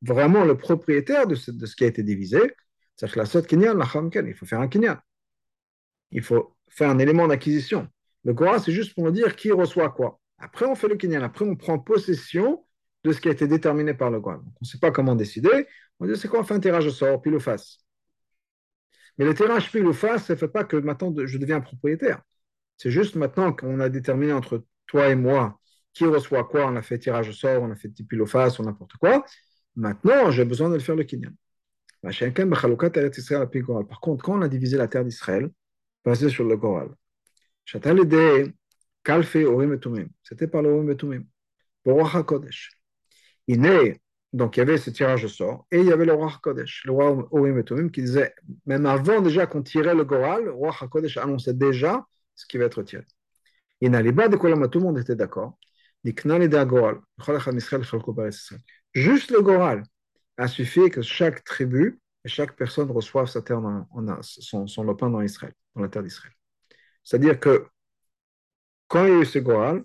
vraiment le propriétaire de ce, de ce qui a été divisé, il faut faire un kinyan. Il faut faire un élément d'acquisition. Le Goral, c'est juste pour dire qui reçoit quoi. Après, on fait le kinyan. Après, on prend possession de ce qui a été déterminé par le Goral. on ne sait pas comment décider. On dit, c'est quoi On fait un tirage au sort, pile ou face. Mais le tirage pile ou face, ça ne fait pas que maintenant je deviens propriétaire. C'est juste maintenant qu'on a déterminé entre toi et moi qui reçoit quoi, on a fait tirage au sort, on a fait pile ou face ou n'importe quoi. Maintenant, j'ai besoin de le faire le kinyan. Par contre, quand on a divisé la terre d'Israël, basé sur le Goral, c'était par le Orim et Tumim, pour Kodesh. Il est donc il y avait ce tirage au sort, et il y avait le roi HaKodesh, le roi Orim et qui disait, même avant déjà qu'on tirait le Goral, le roi HaKodesh annonçait déjà ce qui va être tiré. Quoi tout le monde était d'accord. Juste le Goral a suffi que chaque tribu et chaque personne reçoive sa terre dans, son, son lopin dans Israël, dans la terre d'Israël. C'est-à-dire que quand il y a eu ce Goral,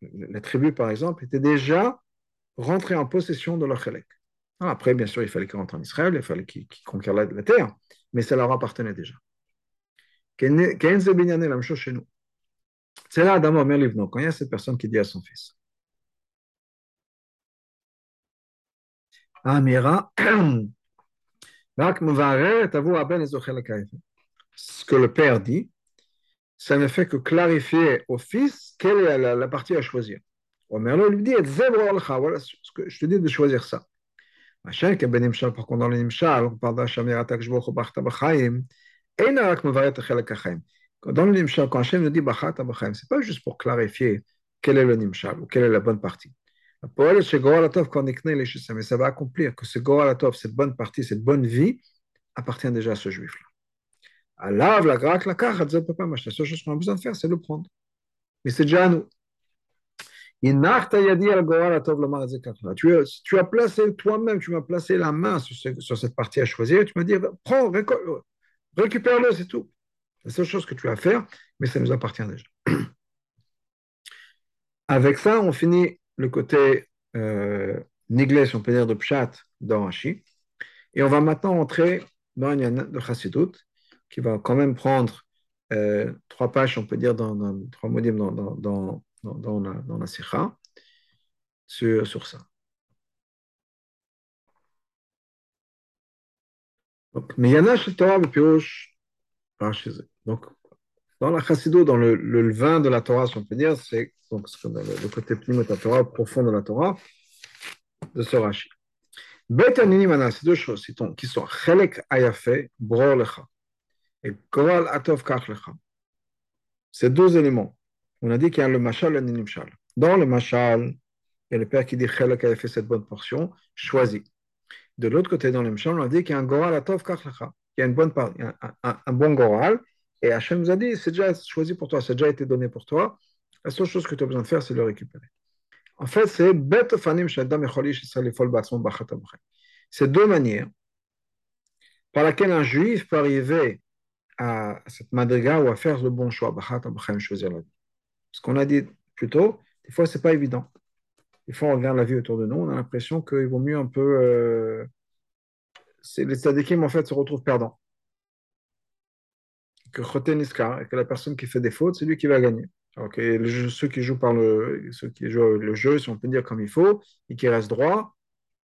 la tribu, par exemple, était déjà rentrer en possession de leur chélek. Ah, après, bien sûr, il fallait qu'ils rentrent en Israël, il fallait qu'ils conquièrent la, terre, mais ça leur appartenait déjà. C'est là Adam Omer Livno, quand il y a cette personne qui dit à son fils. Ce que le père dit, ça ne fait que clarifier au fils quelle est la, partie à choisir. Omerlo lui dit, je te dis de choisir ça. Et. Dans le Nimshal, quand Hachem nous dit Bachta Bachaim, ce n'est pas juste pour clarifier quel est le Nimshal ou quelle est la bonne partie. Mais ça va accomplir que ce Goral Atov, cette bonne partie, cette bonne vie, appartient déjà à ce juif-là. Allah, la Grak, la peut pas marcher. La seule chose qu'on a besoin de faire, c'est le prendre. Mais c'est déjà à nous. Tu, tu as placé toi-même, tu m'as placé la main sur, sur, cette partie à choisir, tu m'as dit, prends, récupère-le, c'est tout. La seule chose que tu as à faire, mais ça nous appartient déjà. Avec ça, on finit le côté euh, si on peut dire, de Pshat dans Rashi. Et on va maintenant entrer dans une de Chassidut, qui va quand même prendre euh, trois pages, on peut dire, dans, trois modules dans, dans, dans la, dans la sur, sur ça. Pioche Donc, dans la Chassidou, dans le, le, vin de la Torah, si on peut dire, c'est donc le, côté pneumo de profond de la Torah, de ce Rashi. Bet c'est deux choses qui sont Chelek Ayafe, Bror Lecha, et Koral Atov Kach Lecha. C'est deux éléments on a dit qu'il y a le machal et le nimshal. Dans le machal, il y a le père qui dit avait fait cette bonne portion, choisi. De l'autre côté, dans le nimshal, on a dit qu'il y a un goral atov kachlacha. Il y a un, bon goral. Et Hachem nous a dit, c'est déjà choisi pour toi, c'est déjà été donné pour toi. La seule chose que tu as besoin de faire, c'est de le récupérer. En fait, c'est C'est deux manières par laquelle un juif peut arriver à cette madriga ou à faire le bon choix, choisir la vie. Ce qu'on a dit plus tôt, des fois, ce n'est pas évident. Des fois, on regarde la vie autour de nous, on a l'impression qu'il vaut mieux un peu. Euh, les tzadikim, en fait, se retrouvent perdants. Que Niska, que la personne qui fait des fautes, c'est lui qui va gagner. Alors ceux qui jouent par le, ceux qui jouent le jeu, si on peut dire comme il faut, et qui restent droits,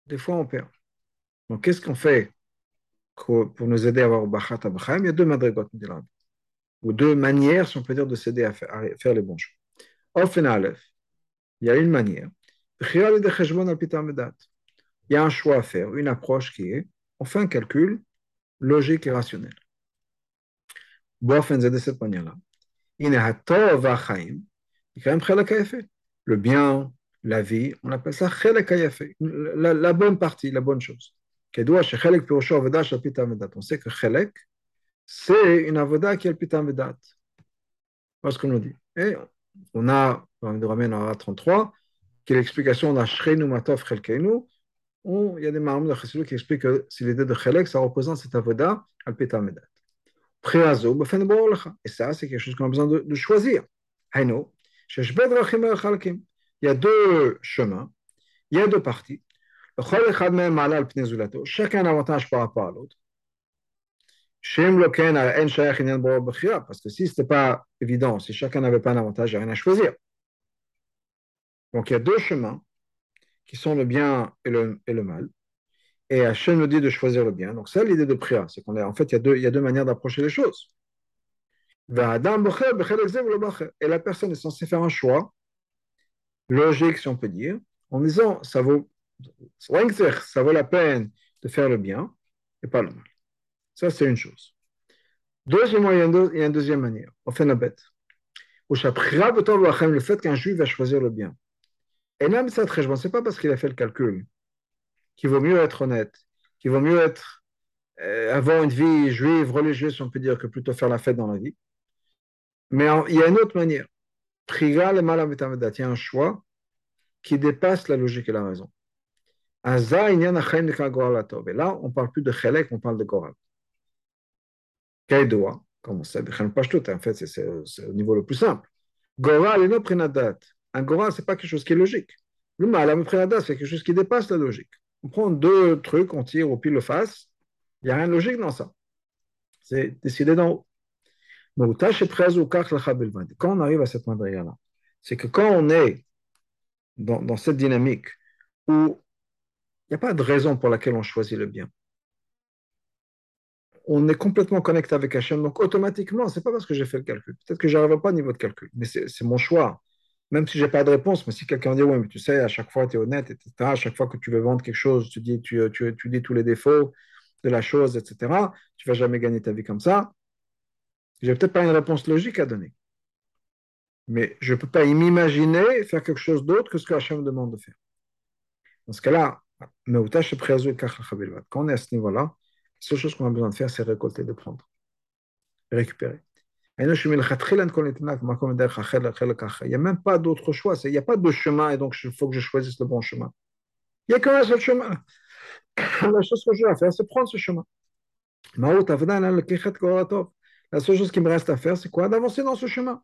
des fois, on perd. Donc, qu'est-ce qu'on fait pour nous aider à avoir Bachat Abraham? Il y a deux madrigot, ou deux manières, si on peut dire, de s'aider à, faire, les bons choix. Aleph, il y a une manière. Il y a un choix à faire, une approche qui est, on fait un calcul logique et rationnel. de cette manière-là. Le bien, la vie, on appelle ça la, la bonne partie, la bonne chose. On sait que c'est une avoda qui est le pitam. Voilà ce qu'on nous dit. Et on a, le Ramène en 33, qui est l'explication d'un Shrenu Matov Chelkeinu, où il y a des marmots de Chessidou qui expliquent que si l'idée de Chelek, ça représente cette avoda, al pitam vedat. Et ça, c'est quelque chose qu'on a besoin de, de choisir. Haino, Il y a deux chemins, il y a deux parties. Chacun a un avantage par rapport à l'autre. Parce que si ce n'était pas évident, si chacun n'avait pas un avantage, il n'y a rien à choisir. Donc il y a deux chemins qui sont le bien et le, mal. Et Hachem nous dit de choisir le bien. Donc, c'est l'idée de prière. C'est qu'en fait, il y, a deux, il y a deux manières d'approcher les choses. Et la personne est censée faire un choix logique, si on peut dire, en disant ça vaut, ça vaut la peine de faire le bien et pas le mal. Ça, c'est une chose. Deuxièmement, il y a une, il y a une deuxième manière. On fait la bête. Le fait qu'un juif va choisir le bien. Et ça très bon. Ce n'est pas parce qu'il a fait le calcul qu'il vaut mieux être honnête, qu'il vaut mieux être, euh, avoir une vie juive, religieuse, on peut dire, que plutôt faire la fête dans la vie. Mais il y a une autre manière. Il y a un choix qui dépasse la logique et la raison. Et là, on ne parle plus de chelek, on parle de goral. Kaidoa, comme on sait, en fait, c'est au niveau le plus simple. Goral est notre Un goral, ce n'est pas quelque chose qui est logique. Le mal, c'est quelque chose qui dépasse la logique. On prend deux trucs, on tire au pile le face. Il n'y a rien de logique dans ça. C'est décidé d'en haut. Quand on arrive à cette madriga-là, c'est que quand on est dans, dans cette dynamique où il n'y a pas de raison pour laquelle on choisit le bien, on est complètement connecté avec Hachem, donc automatiquement, c'est pas parce que j'ai fait le calcul. Peut-être que je n'arrive pas au niveau de calcul, mais c'est mon choix. Même si je n'ai pas de réponse, mais si quelqu'un dit, oui, mais tu sais, à chaque fois, tu es honnête, etc., à chaque fois que tu veux vendre quelque chose, tu dis, tu, dis tous les défauts de la chose, etc., tu vas jamais gagner ta vie comme ça. Je n'ai peut-être pas une réponse logique à donner. Mais je ne peux pas m'imaginer faire quelque chose d'autre que ce que Hachem me demande de faire. Dans ce cas-là, quand on est à ce niveau-là, la seule chose qu'on a besoin de faire, c'est récolter, de prendre, récupérer. Il n'y a même pas d'autre choix. Il n'y a pas de chemin et donc il faut que je choisisse le bon chemin. Il n'y a qu'un seul chemin. La chose que je dois faire, c'est prendre ce chemin. La seule chose qui me reste à faire, c'est quoi? D'avancer dans ce chemin.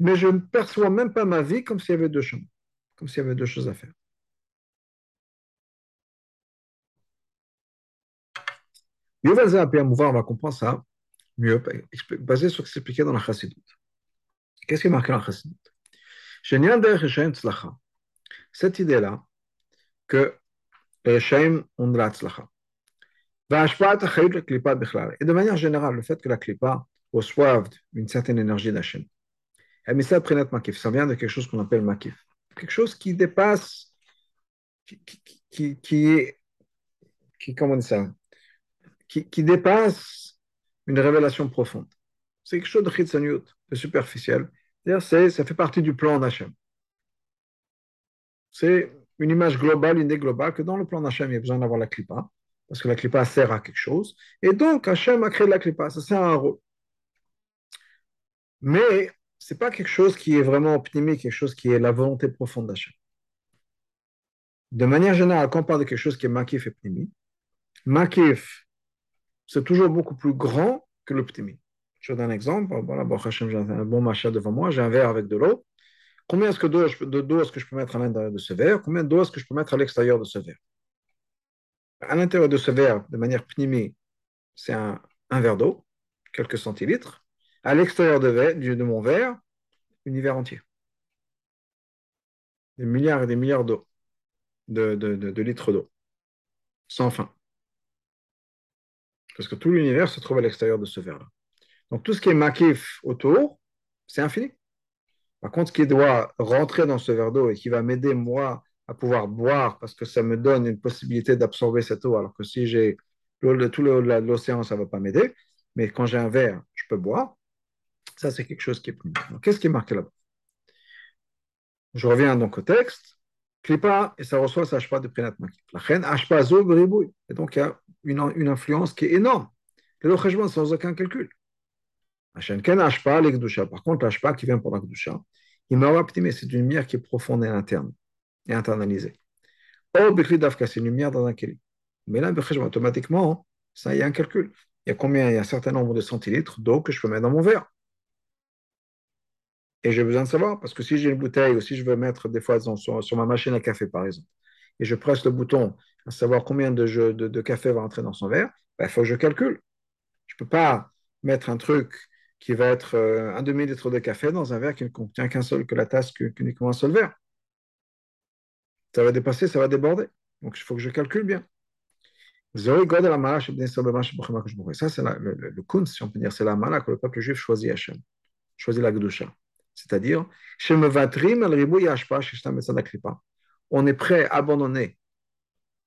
Mais je ne perçois même pas ma vie comme s'il y avait deux chemins, comme s'il y avait deux choses à faire. Yuval on va comprendre ça mieux, basé sur ce qui s'expliquait dans la Chassidut. Qu'est-ce qui est marqué dans la Chassidut? Cette idée-là, que les Shem ont de la tzlacha. Et de manière générale, le fait que la klipa reçoive une certaine énergie d'Hachem. Ça vient de quelque chose qu'on appelle makif. Quelque chose qui dépasse, qui, qui, qui, qui est, qui, comment ça, qui dépasse une révélation profonde. C'est quelque chose de chitzaniut, de superficiel. C'est, ça fait partie du plan d'Hachem. C'est une image globale, une idée globale, que dans le plan d'Hachem, il y a besoin d'avoir la clipa, parce que la clipa sert à quelque chose. Et donc, Hachem a créé la clipa, ça sert à un rôle. Mais ce n'est pas quelque chose qui est vraiment optimiste, quelque chose qui est la volonté profonde d'Hachem. De manière générale, quand on parle de quelque chose qui est makif et pnimi, makif, c'est toujours beaucoup plus grand que l'optimisme. Je donne un exemple. Voilà, j'ai un bon machin devant moi, j'ai un verre avec de l'eau. Combien est-ce que d'eau est-ce que je peux mettre à l'intérieur de ce verre? Combien d'eau est-ce que je peux mettre à l'extérieur de ce verre? À l'intérieur de ce verre, de manière pnimi, c'est un, verre d'eau, quelques centilitres. À l'extérieur de, mon verre, univers entier. Des milliards et des milliards d'eau, de, de litres d'eau, sans fin. Parce que tout l'univers se trouve à l'extérieur de ce verre-là. Donc tout ce qui est makif autour, c'est infini. Par contre, ce qui doit rentrer dans ce verre d'eau et qui va m'aider, moi, à pouvoir boire, parce que ça me donne une possibilité d'absorber cette eau, alors que si j'ai tout l'océan, ça ne va pas m'aider. Mais quand j'ai un verre, je peux boire. Ça, c'est quelque chose qui est plus. Qu'est-ce qui est marqué là-bas? Je reviens donc au texte. Klipa, et ça reçoit sa pas de Prinat Makif. La reine Ashpa Et donc, il y a une, influence qui est énorme. Le cheshbon sans aucun calcul. Par contre, l'ashpa qui vient pour la Gdusha, il m'a c'est une lumière qui est profonde et interne, et internalisée. Oh, Bikri Dafka, c'est une lumière dans un keli. Mais là, automatiquement, ça, il y a un calcul. Il y a combien? Il y a un certain nombre de centilitres d'eau que je peux mettre dans mon verre. Et j'ai besoin de savoir, parce que si j'ai une bouteille ou si je veux mettre des fois sur, ma machine à café, par exemple, et je presse le bouton à savoir combien de, de, café va entrer dans son verre, ben, il faut que je calcule. Je ne peux pas mettre un truc qui va être euh, un demi-litre de café dans un verre qui ne contient qu'un seul, que la tasse, qu'uniquement un seul verre. Ça va dépasser, ça va déborder. Donc il faut que je calcule bien. Ça, c'est le, le, le si on peut dire, c'est la mala que le peuple juif choisit Hachem, choisit la Gdusha. C'est-à-dire, on est prêt à abandonner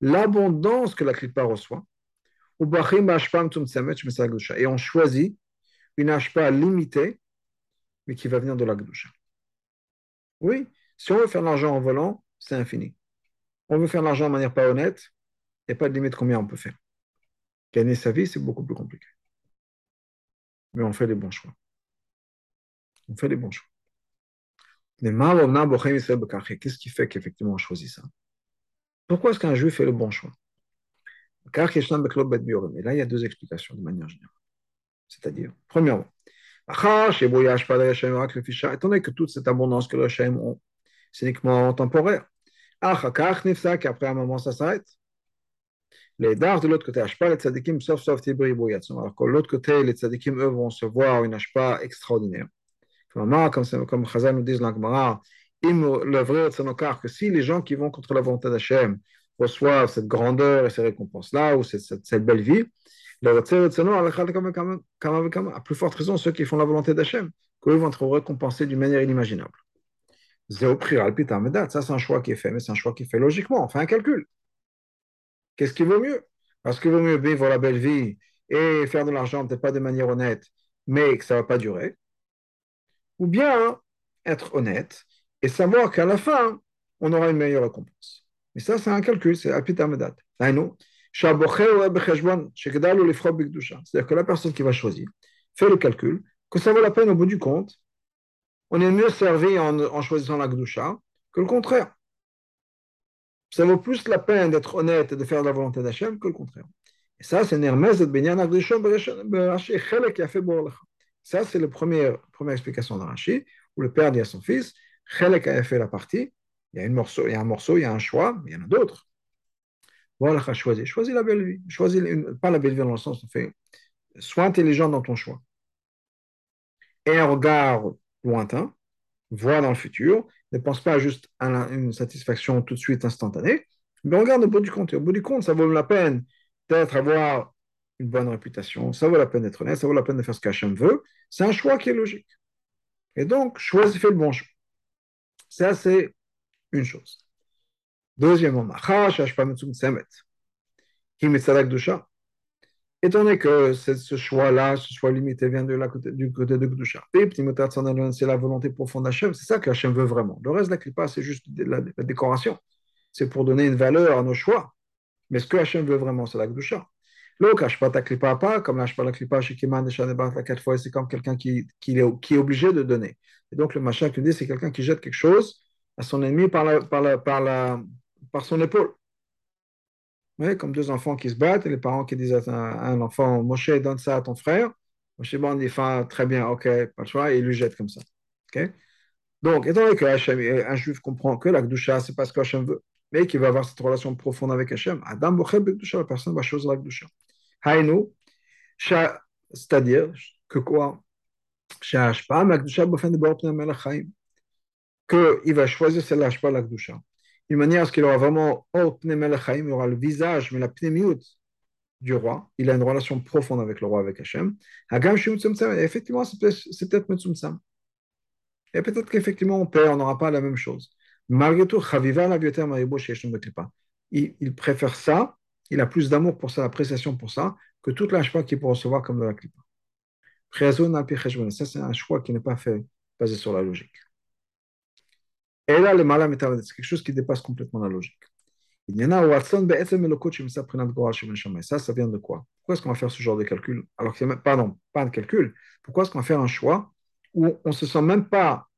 l'abondance que la Kripa reçoit, et on choisit une hashpa limitée, mais qui va venir de la Gdusha. Oui, si on veut faire de l'argent en volant, c'est infini. On veut faire de l'argent de manière pas honnête, il n'y a pas de limite combien on peut faire. Gagner sa vie, c'est beaucoup plus compliqué. Mais on fait les bons choix. On fait les bons choix. Mais qu'est-ce qui fait qu'effectivement on choisit ça? Pourquoi est-ce qu'un juif fait le bon choix? Et là, il y a deux explications de manière générale. C'est-à-dire, premièrement, étant donné que toute cette abondance que le Hashem ont, c'est uniquement temporaire. Qu'après un moment, ça s'arrête. Les dards de l'autre côté, les tzadikim, sauf sauf Tibri Alors que l'autre côté, les tzadikim, eux, vont se voir une Ashpa extraordinaire. Comme, Chazal nous dit dans que si les gens qui vont contre la volonté d'Hachem reçoivent cette grandeur et ces récompenses-là, ou cette, cette, belle vie, à plus forte raison, ceux qui font la volonté d'Hachem, qu'eux vont être récompensés d'une manière inimaginable. Ça, c'est un choix qui est fait, mais c'est un choix qui est fait logiquement. On fait un calcul. Qu'est-ce qui vaut mieux? Parce qu'il vaut mieux vivre la belle vie et faire de l'argent, peut-être pas de manière honnête, mais que ça ne va pas durer. Ou bien être honnête et savoir qu'à la fin, on aura une meilleure récompense. Mais ça, c'est un calcul, c'est Apitamedat. C'est-à-dire que la personne qui va choisir fait le calcul que ça vaut la peine au bout du compte. On est mieux servi en, choisissant la Gdusha que le contraire. Ça vaut plus la peine d'être honnête et de faire la volonté d'Hachem que le contraire. Et ça, c'est Nermez et Benyan Ça, c'est la première, première explication d'Arachi, où le père dit à son fils A fait la partie. Il y, a une morceau, il y a un morceau, il y a un choix, il y en a d'autres. Voilà, choisis. Choisis la belle vie. Choisis, pas la belle vie dans le sens, fait, sois intelligent dans ton choix. Et un regard lointain, vois dans le futur, ne pense pas juste à une satisfaction tout de suite instantanée, mais regarde au bout du compte. Et au bout du compte, ça vaut la peine d'être, avoir une bonne réputation, ça vaut la peine d'être honnête, ça vaut la peine de faire ce qu'Hachem veut. C'est un choix qui est logique. Et donc, choisis, fais le bon choix. Ça, c'est une chose. Deuxièmement, Étant donné que ce choix-là, ce choix limité vient de la côté, du côté de Gdusha, c'est la volonté profonde d'Hachem, c'est ça que Hachem veut vraiment. Le reste de la clipa, c'est juste la, la décoration. C'est pour donner une valeur à nos choix. Mais ce que Hachem veut vraiment, c'est la Gdusha. L'autre, pas ta clipa pas, comme pas la clipa chez Kiman et Shanebat la quatre fois, c'est comme quelqu'un qui, qui, est, qui est obligé de donner. Et donc, le qui dit, c'est quelqu'un qui jette quelque chose à son ennemi par la, par la, par la, par son épaule. Comme deux enfants qui se battent, et les parents qui disent à un, enfant, Moshe, donne ça à ton frère. Moshe bon, dit, très bien, ok, pas le choix, et il lui jette comme ça. ok? Donc, étant donné qu'un juif comprend que la Gdusha, c'est pas ce qu'Hachem veut, mais qu'il va avoir cette relation profonde avec Hachem, Adam Bochel la personne va choisir la Gdusha. C'est-à-dire que quoi? Qu'il va choisir celle-là, la Gdusha d'une manière à ce qu'il aura vraiment il aura le visage, mais la pnémiout du roi. Il a une relation profonde avec le roi, avec Hachem. effectivement, c'est peut-être Metsumtsam. Et peut-être qu'effectivement, on perd, on n'aura pas la même chose. Malgré tout, il, il préfère ça, il a plus d'amour pour ça, l'appréciation pour ça, que toute la choix qu'il peut recevoir comme de la clipa. Ça, c'est un choix qui n'est pas fait basé sur la logique. Et là, le malam c'est quelque chose qui dépasse complètement la logique. Il y en a où ça, ça vient de quoi? Pourquoi est-ce qu'on va faire ce genre de calcul? Alors que pardon, pas de calcul. Pourquoi est-ce qu'on va faire un choix où on ne se sent même pas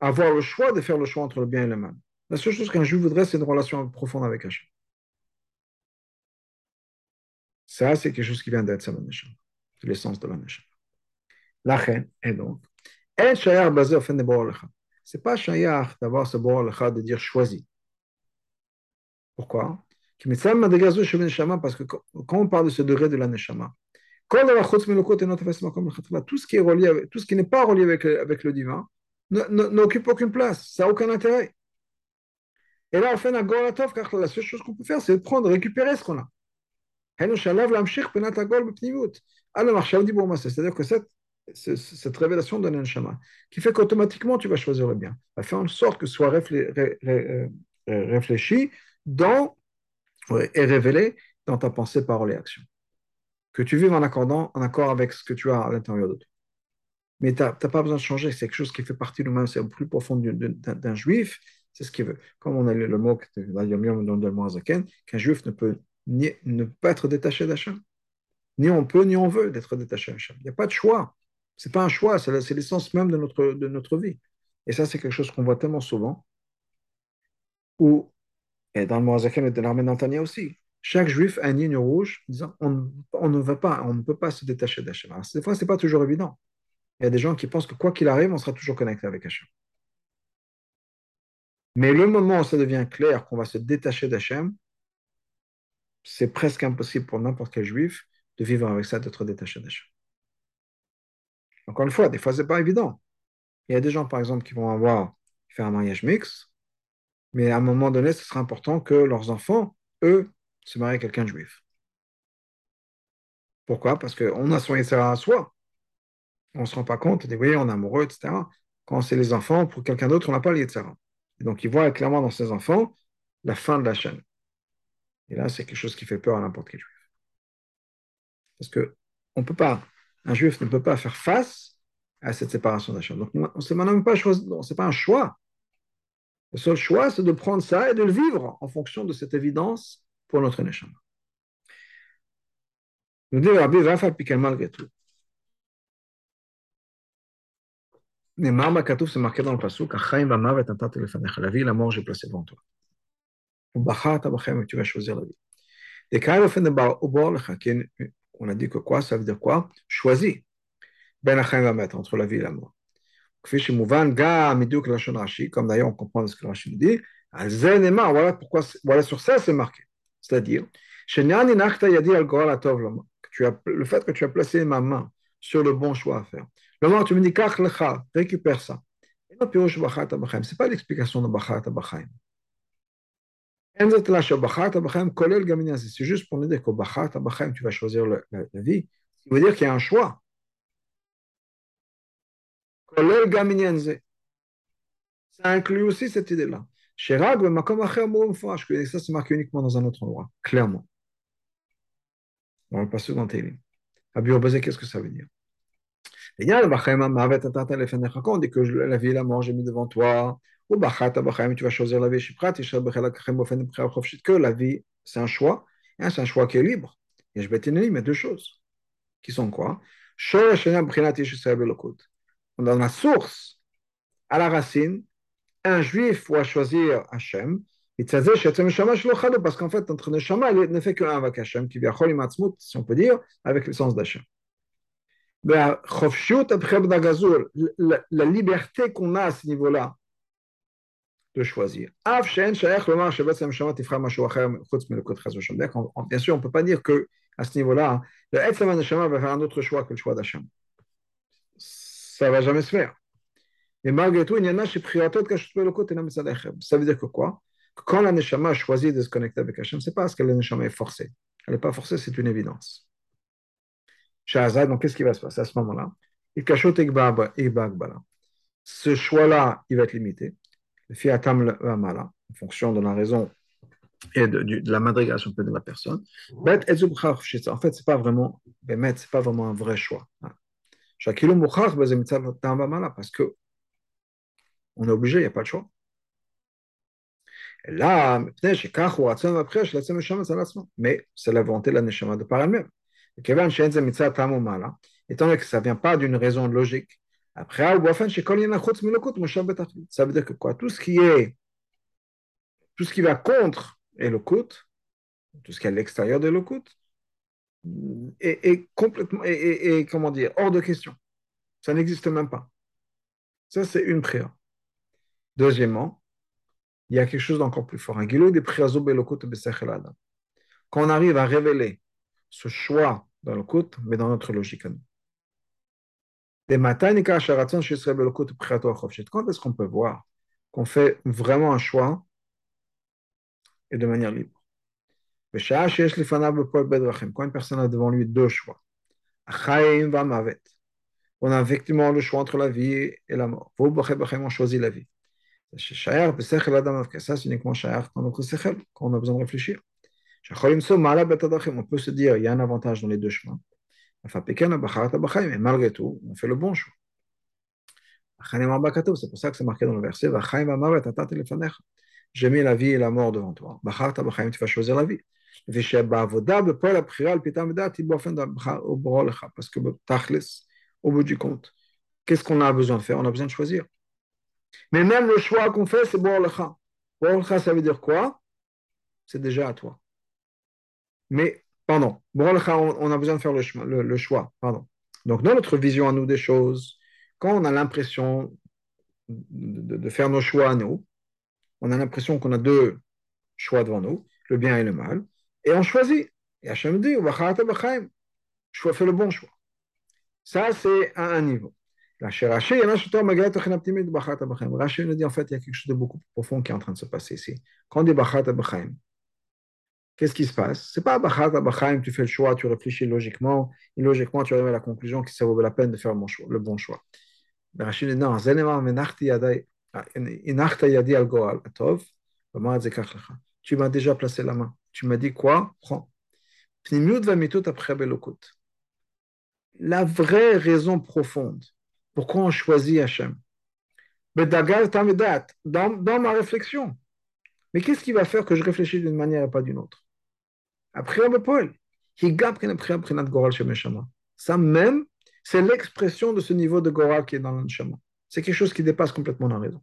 avoir le choix de faire le choix entre le bien et le mal? La seule chose qu'un juif voudrait, c'est une relation profonde avec Hachem. Ça, c'est quelque chose qui vient d'être C'est l'essence de la La reine, et donc, C'est pas shayar d'avoir ce bor de dire choisi. Pourquoi? Parce que quand on parle de ce degré de la neshama, tout ce qui est relié, tout ce qui n'est pas relié avec, le divin, n'occupe aucune place, ça n'a aucun intérêt. Et là, on fait la seule chose qu'on peut faire, c'est prendre, récupérer ce qu'on a. C'est-à-dire que cette, cette révélation d'un neshama, qui fait qu'automatiquement tu vas choisir le bien, va faire en sorte que ce soit euh, réfléchi dans, et révélé dans ta pensée, parole et action. Que tu vives en, accordant, en accord avec ce que tu as à l'intérieur de toi. Mais tu n'as pas besoin de changer, c'est quelque chose qui fait partie de nous-mêmes, c'est au plus profond d'un juif, c'est ce qu'il veut. Comme on a le, mot qu'un juif ne peut ne pas être détaché d'Hachem. Ni on peut, ni on veut d'être détaché d'Hachem. Il n'y a pas de choix. Ce n'est pas un choix, c'est l'essence même de notre, de notre vie. Et ça, c'est quelque chose qu'on voit tellement souvent. Ou, et dans le Moazaken et de l'armée d'Antania aussi, chaque juif a une ligne rouge disant on, ne va pas, on ne peut pas se détacher d'Hachem. Des fois, ce n'est pas toujours évident. Il y a des gens qui pensent que quoi qu'il arrive, on sera toujours connecté avec Hachem. Mais le moment où ça devient clair qu'on va se détacher d'Hachem, c'est presque impossible pour n'importe quel juif de vivre avec ça, d'être détaché d'Hachem. Encore une fois, des fois, ce n'est pas évident. Il y a des gens, par exemple, qui vont avoir fait un mariage mixte, mais à un moment donné, ce sera important que leurs enfants, eux, se marient avec quelqu'un de juif. Pourquoi? Parce qu'on a son ça à soi. On ne se rend pas compte, on dit, oui, on est amoureux, etc. Quand c'est les enfants, pour quelqu'un d'autre, on n'a pas le etc. donc, ils voient clairement dans ses enfants la fin de la chaîne. Et là, c'est quelque chose qui fait peur à n'importe quel juif. Parce que on peut pas, un juif ne peut pas faire face à cette séparation d'Hachem. Donc, on sait même pas un choix. Le seul choix, c'est de prendre ça et de le vivre en fonction de cette évidence pour notre Neshama. Nous dit Rabbi Piquet malgré tout. C'est marqué dans le passou, Chaim va mavet La vie et la mort, j'ai placé devant toi. Tu vas choisir la vie. Quand on a dit que quoi Ça veut dire quoi Choisis. Ben entre la vie et la mort. Comme d'ailleurs on comprend ce que Rashi nous dit, voilà pourquoi, voilà sur ça c'est marqué. C'est-à-dire, le fait que tu as placé ma main sur le bon choix à faire. Le moment où tu me dis, récupère ça. Ce n'est pas l'explication de Bachat Abachaim. C'est juste pour nous dire que tu vas choisir la, vie. Ça veut dire qu'il y a un choix. Ça inclut aussi cette idée-là. Que ça, c'est marqué uniquement dans un autre endroit, clairement. On va passer dans Télim. Abiyobazé, qu'est-ce que ça veut dire on dit que la vie et la mort, j'ai mis devant toi. Tu vas choisir la vie. Que la vie, c'est un choix. C'est un choix qui est libre. Vais t'énoncer, mais deux choses. Qui sont quoi la source, à la racine, un juif doit choisir Hachem. Parce qu'en fait, notre neshama, il ne fait qu'un avec Hachem, qui vient si on peut dire, avec le sens d'Hachem. La liberté qu'on a à ce niveau-là, de choisir. Bien sûr, on ne peut pas dire que à ce niveau-là, le Etzem Neshama va faire un autre choix que le choix d'Hachem. Ça ne va jamais se faire. Mais malgré tout, il y en a chez Priatot Ça veut dire que quoi? Quand la Neshama a choisi de se connecter avec Hachem, ce n'est pas parce que la Neshama est forcée. Elle n'est pas forcée, c'est une évidence. Shahazad, donc qu'est-ce qui va se passer à ce moment-là? Ce choix-là, il va être limité en fonction de la raison et de, la madrigation de la personne. En fait, c'est pas vraiment, pas vraiment un vrai choix. Hein. Parce que on est obligé, il n'y a pas de choix. Là, mais c'est la volonté de la neshama de par elle-même. Étant donné que ça ne vient pas d'une raison logique, après, ça veut dire que quoi? Tout ce qui est, tout ce qui va contre Elokut, tout ce qui est à l'extérieur de Elokut, est, est, complètement, est, comment dire, hors de question. Ça n'existe même pas. Ça, c'est une prière. Deuxièmement, il y a quelque chose d'encore plus fort. Quand on arrive à révéler ce choix dans le mais dans notre logique à nous. Quand est-ce qu'on peut voir qu'on fait vraiment un choix et de manière libre? Quand une personne a devant lui deux choix, on a effectivement le choix entre la vie et la mort. On choisit la vie. Ça, c'est uniquement dans notre sechel, quand on a besoin de réfléchir. On peut se dire, il y a un avantage dans les deux chemins. Mais malgré tout, on fait le bon choix. C'est pour ça que c'est marqué dans le verset J'ai mis la vie et la mort devant toi. Tu vas choisir la vie. Parce que au bout du compte, qu'est-ce qu'on a besoin de faire? On a besoin de choisir. Mais même le choix qu'on fait, c'est Borlecha. Borlecha, ça veut dire quoi? C'est déjà à toi. Mais, pardon, on a besoin de faire le, choix. Pardon. Donc, dans notre vision à nous des choses, quand on a l'impression de, faire nos choix à nous, on a l'impression qu'on a deux choix devant nous, le bien et le mal, et on choisit. Et Hachem dit, fais le bon choix. Ça, c'est à un niveau. Rachid nous dit en fait, il y a quelque chose de beaucoup plus profond qui est en train de se passer ici. Quand on dit qu'est-ce qui se passe? C'est pas tu fais le choix, tu réfléchis logiquement, et logiquement tu arrives à la conclusion que ça vaut la peine de faire le bon choix. Rachid dit non, tu m'as déjà placé la main. Tu m'as dit quoi? Prends. La vraie raison profonde pourquoi on choisit Hachem dans, dans ma réflexion. Mais qu'est-ce qui va faire que je réfléchisse d'une manière et pas d'une autre? Après, Paul, ça même, c'est l'expression de ce niveau de Goral qui est dans l'Anshama. C'est quelque chose qui dépasse complètement la raison.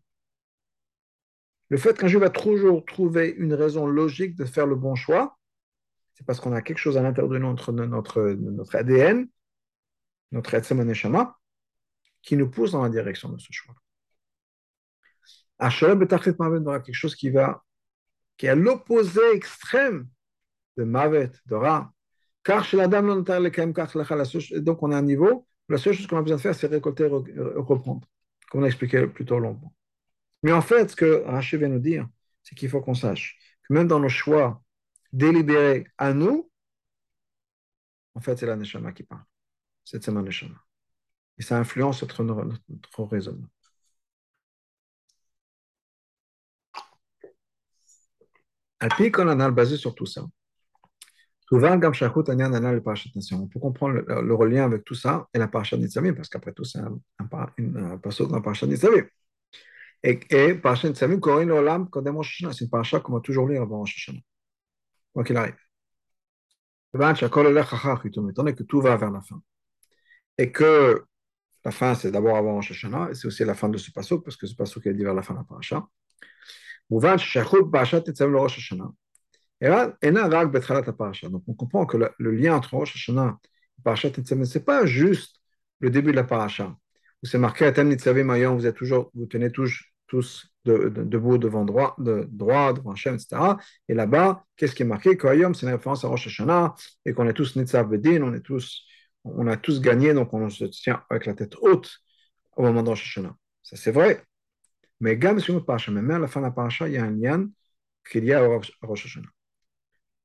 Le fait qu'un juif va toujours trouver une raison logique de faire le bon choix, c'est parce qu'on a quelque chose à l'intérieur de notre, notre, notre ADN, notre Etzem Neshama, qui nous pousse dans la direction de ce choix. Asher Betachlit Mavet aura quelque chose qui va, qui est à l'opposé extrême de Mavet, de Ra. Car chez la dame, donc on a un niveau, la seule chose qu'on a besoin de faire, c'est récolter et reprendre, comme on a expliqué plus tôt longtemps. Mais en fait, ce que Rachid vient nous dire, c'est qu'il faut qu'on sache que même dans nos choix délibérés à nous, en fait, c'est la Neshama qui parle. C'est Tzema Neshama. Et ça influence notre, notre raisonnement. Alpi a basé sur tout ça? On peut comprendre le, le, avec tout ça et la parasha Nitzavim, parce qu'après tout, c'est un, passage dans la parasha Nitzavim. Et, et parasha Nitzavim, Korin l'Olam, Kodem Rosh c'est une parasha qu'on va toujours lire avant Rosh Hashanah, quoi qu'il arrive. Étant donné que tout va vers la fin, et que la fin, c'est d'abord avant Rosh Hashanah, et c'est aussi la fin de ce passage, parce que ce passage qui est dit vers la fin de la Hashanah. Donc, on comprend que le, le lien entre Rosh Hashanah et Parashat, Tetzav, ce n'est pas juste le début de la paracha, où c'est marqué Atem, Nitzavim, Mayon, vous êtes toujours, vous tenez tous, tous de, de, debout devant droit, de, droit, devant Hachem, etc. Et là-bas, qu'est-ce qui est marqué? Qu'Ayom, c'est une référence à Rosh Hashanah, et qu'on est tous Nitzav Bedin, on a tous gagné, donc on se tient avec la tête haute au moment de Rosh Hashanah. Ça, c'est vrai. Mais même à la fin de la paracha, il y a un lien qu'il y a à Rosh Hashanah.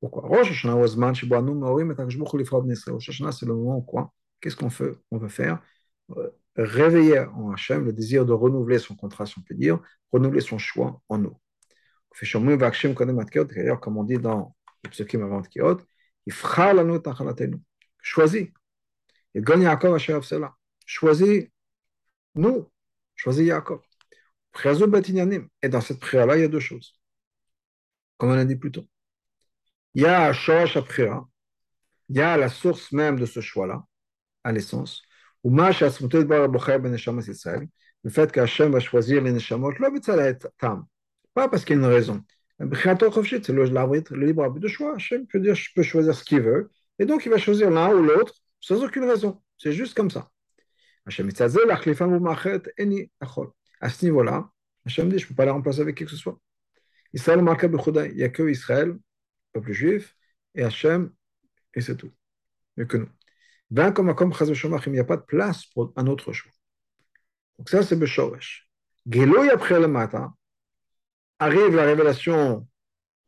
Pourquoi? Rosh Hashanah, Rosh Hashanah, c'est le moment où quoi? Qu'est-ce qu'on fait? On veut faire euh, réveiller en Hachem le désir de renouveler son contrat, si on peut dire, renouveler son choix en nous. D'ailleurs, comme on dit dans le psukim avant Kiot, il fera la note Choisis. Et gagne Yaakov à cela. Choisis nous, choisis Yaakov. Et dans cette prière-là, il y a deux choses. Comme on a dit plus tôt. Il y a Shosh Prière, il y a la source même de ce choix-là, à l'essence. Ou ben le fait qu'Hachem va choisir les Neshamot, pas parce qu'il y a une raison. C'est le libre arbitre de choix. Hachem peut dire je peux choisir ce qu'il veut, et donc il va choisir l'un ou l'autre sans aucune raison. C'est juste comme ça. À ce niveau-là, Hachem dit, je ne peux pas la remplacer avec qui que ce soit. Israël marque il n'y a que Israël, peuple juif, et Hachem, et c'est tout. Mais que nous. Ben comme comme il n'y a pas de place pour un autre choix. Donc ça, c'est Beshoresh. Geloy après le matin, arrive la révélation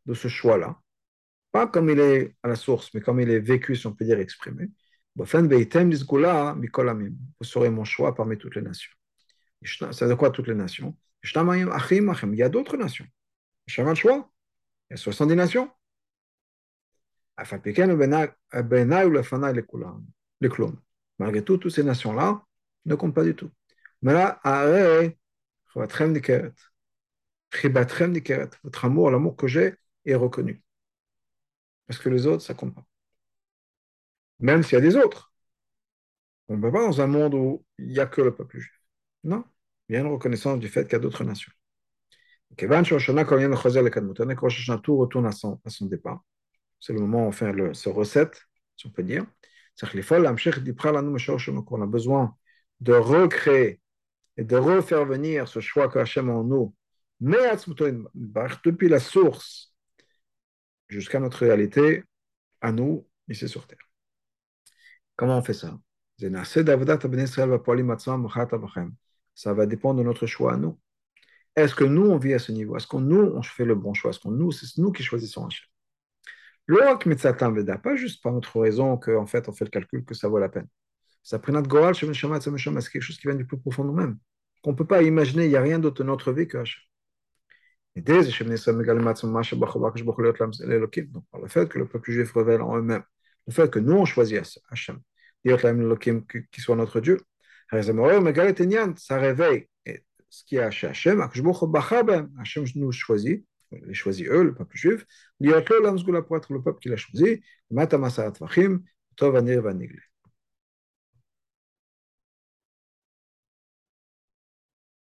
de ce choix-là, pas comme il est à la source, mais comme il est vécu, si on peut dire exprimé. Vous serez mon choix parmi toutes les nations. C'est de quoi toutes les nations? Il y a d'autres nations. Il y a 70 nations. Malgré tout, toutes ces nations-là ne comptent pas du tout. Mais là, votre amour, l'amour que j'ai est reconnu. Parce que les autres, ça compte pas. Même s'il y a des autres. On ne peut pas dans un monde où il n'y a que le peuple juif. Non. Il y a une reconnaissance du fait qu'il y a d'autres nations. Son, à son départ. C'est le moment où on fait le, ce recette, si on peut dire. On a besoin de recréer et de refaire venir ce choix que Hachem en nous, mais depuis la source jusqu'à notre réalité, à nous, ici sur terre. Comment on fait ça? Ça va dépendre de notre choix à nous. Est-ce que nous, on vit à ce niveau? Est-ce que nous, on fait le bon choix? Est-ce que nous, c'est nous qui choisissons Hachem? Pas juste par notre raison qu'en fait, on fait le calcul que ça vaut la peine. Ça prend notre goral, c'est quelque chose qui vient du plus profond de nous-mêmes. Qu'on ne peut pas imaginer, il n'y a rien d'autre dans notre vie que Hachem. Donc par le fait que le peuple juif révèle en eux-mêmes, le fait que nous, on choisit Hachem, qui soit notre Dieu, ça réveille ce qui est Hachem, Hachem nous choisit, les choisit eux, le peuple juif, pour être le peuple qu'il a choisi, Tov Anir Vanigli.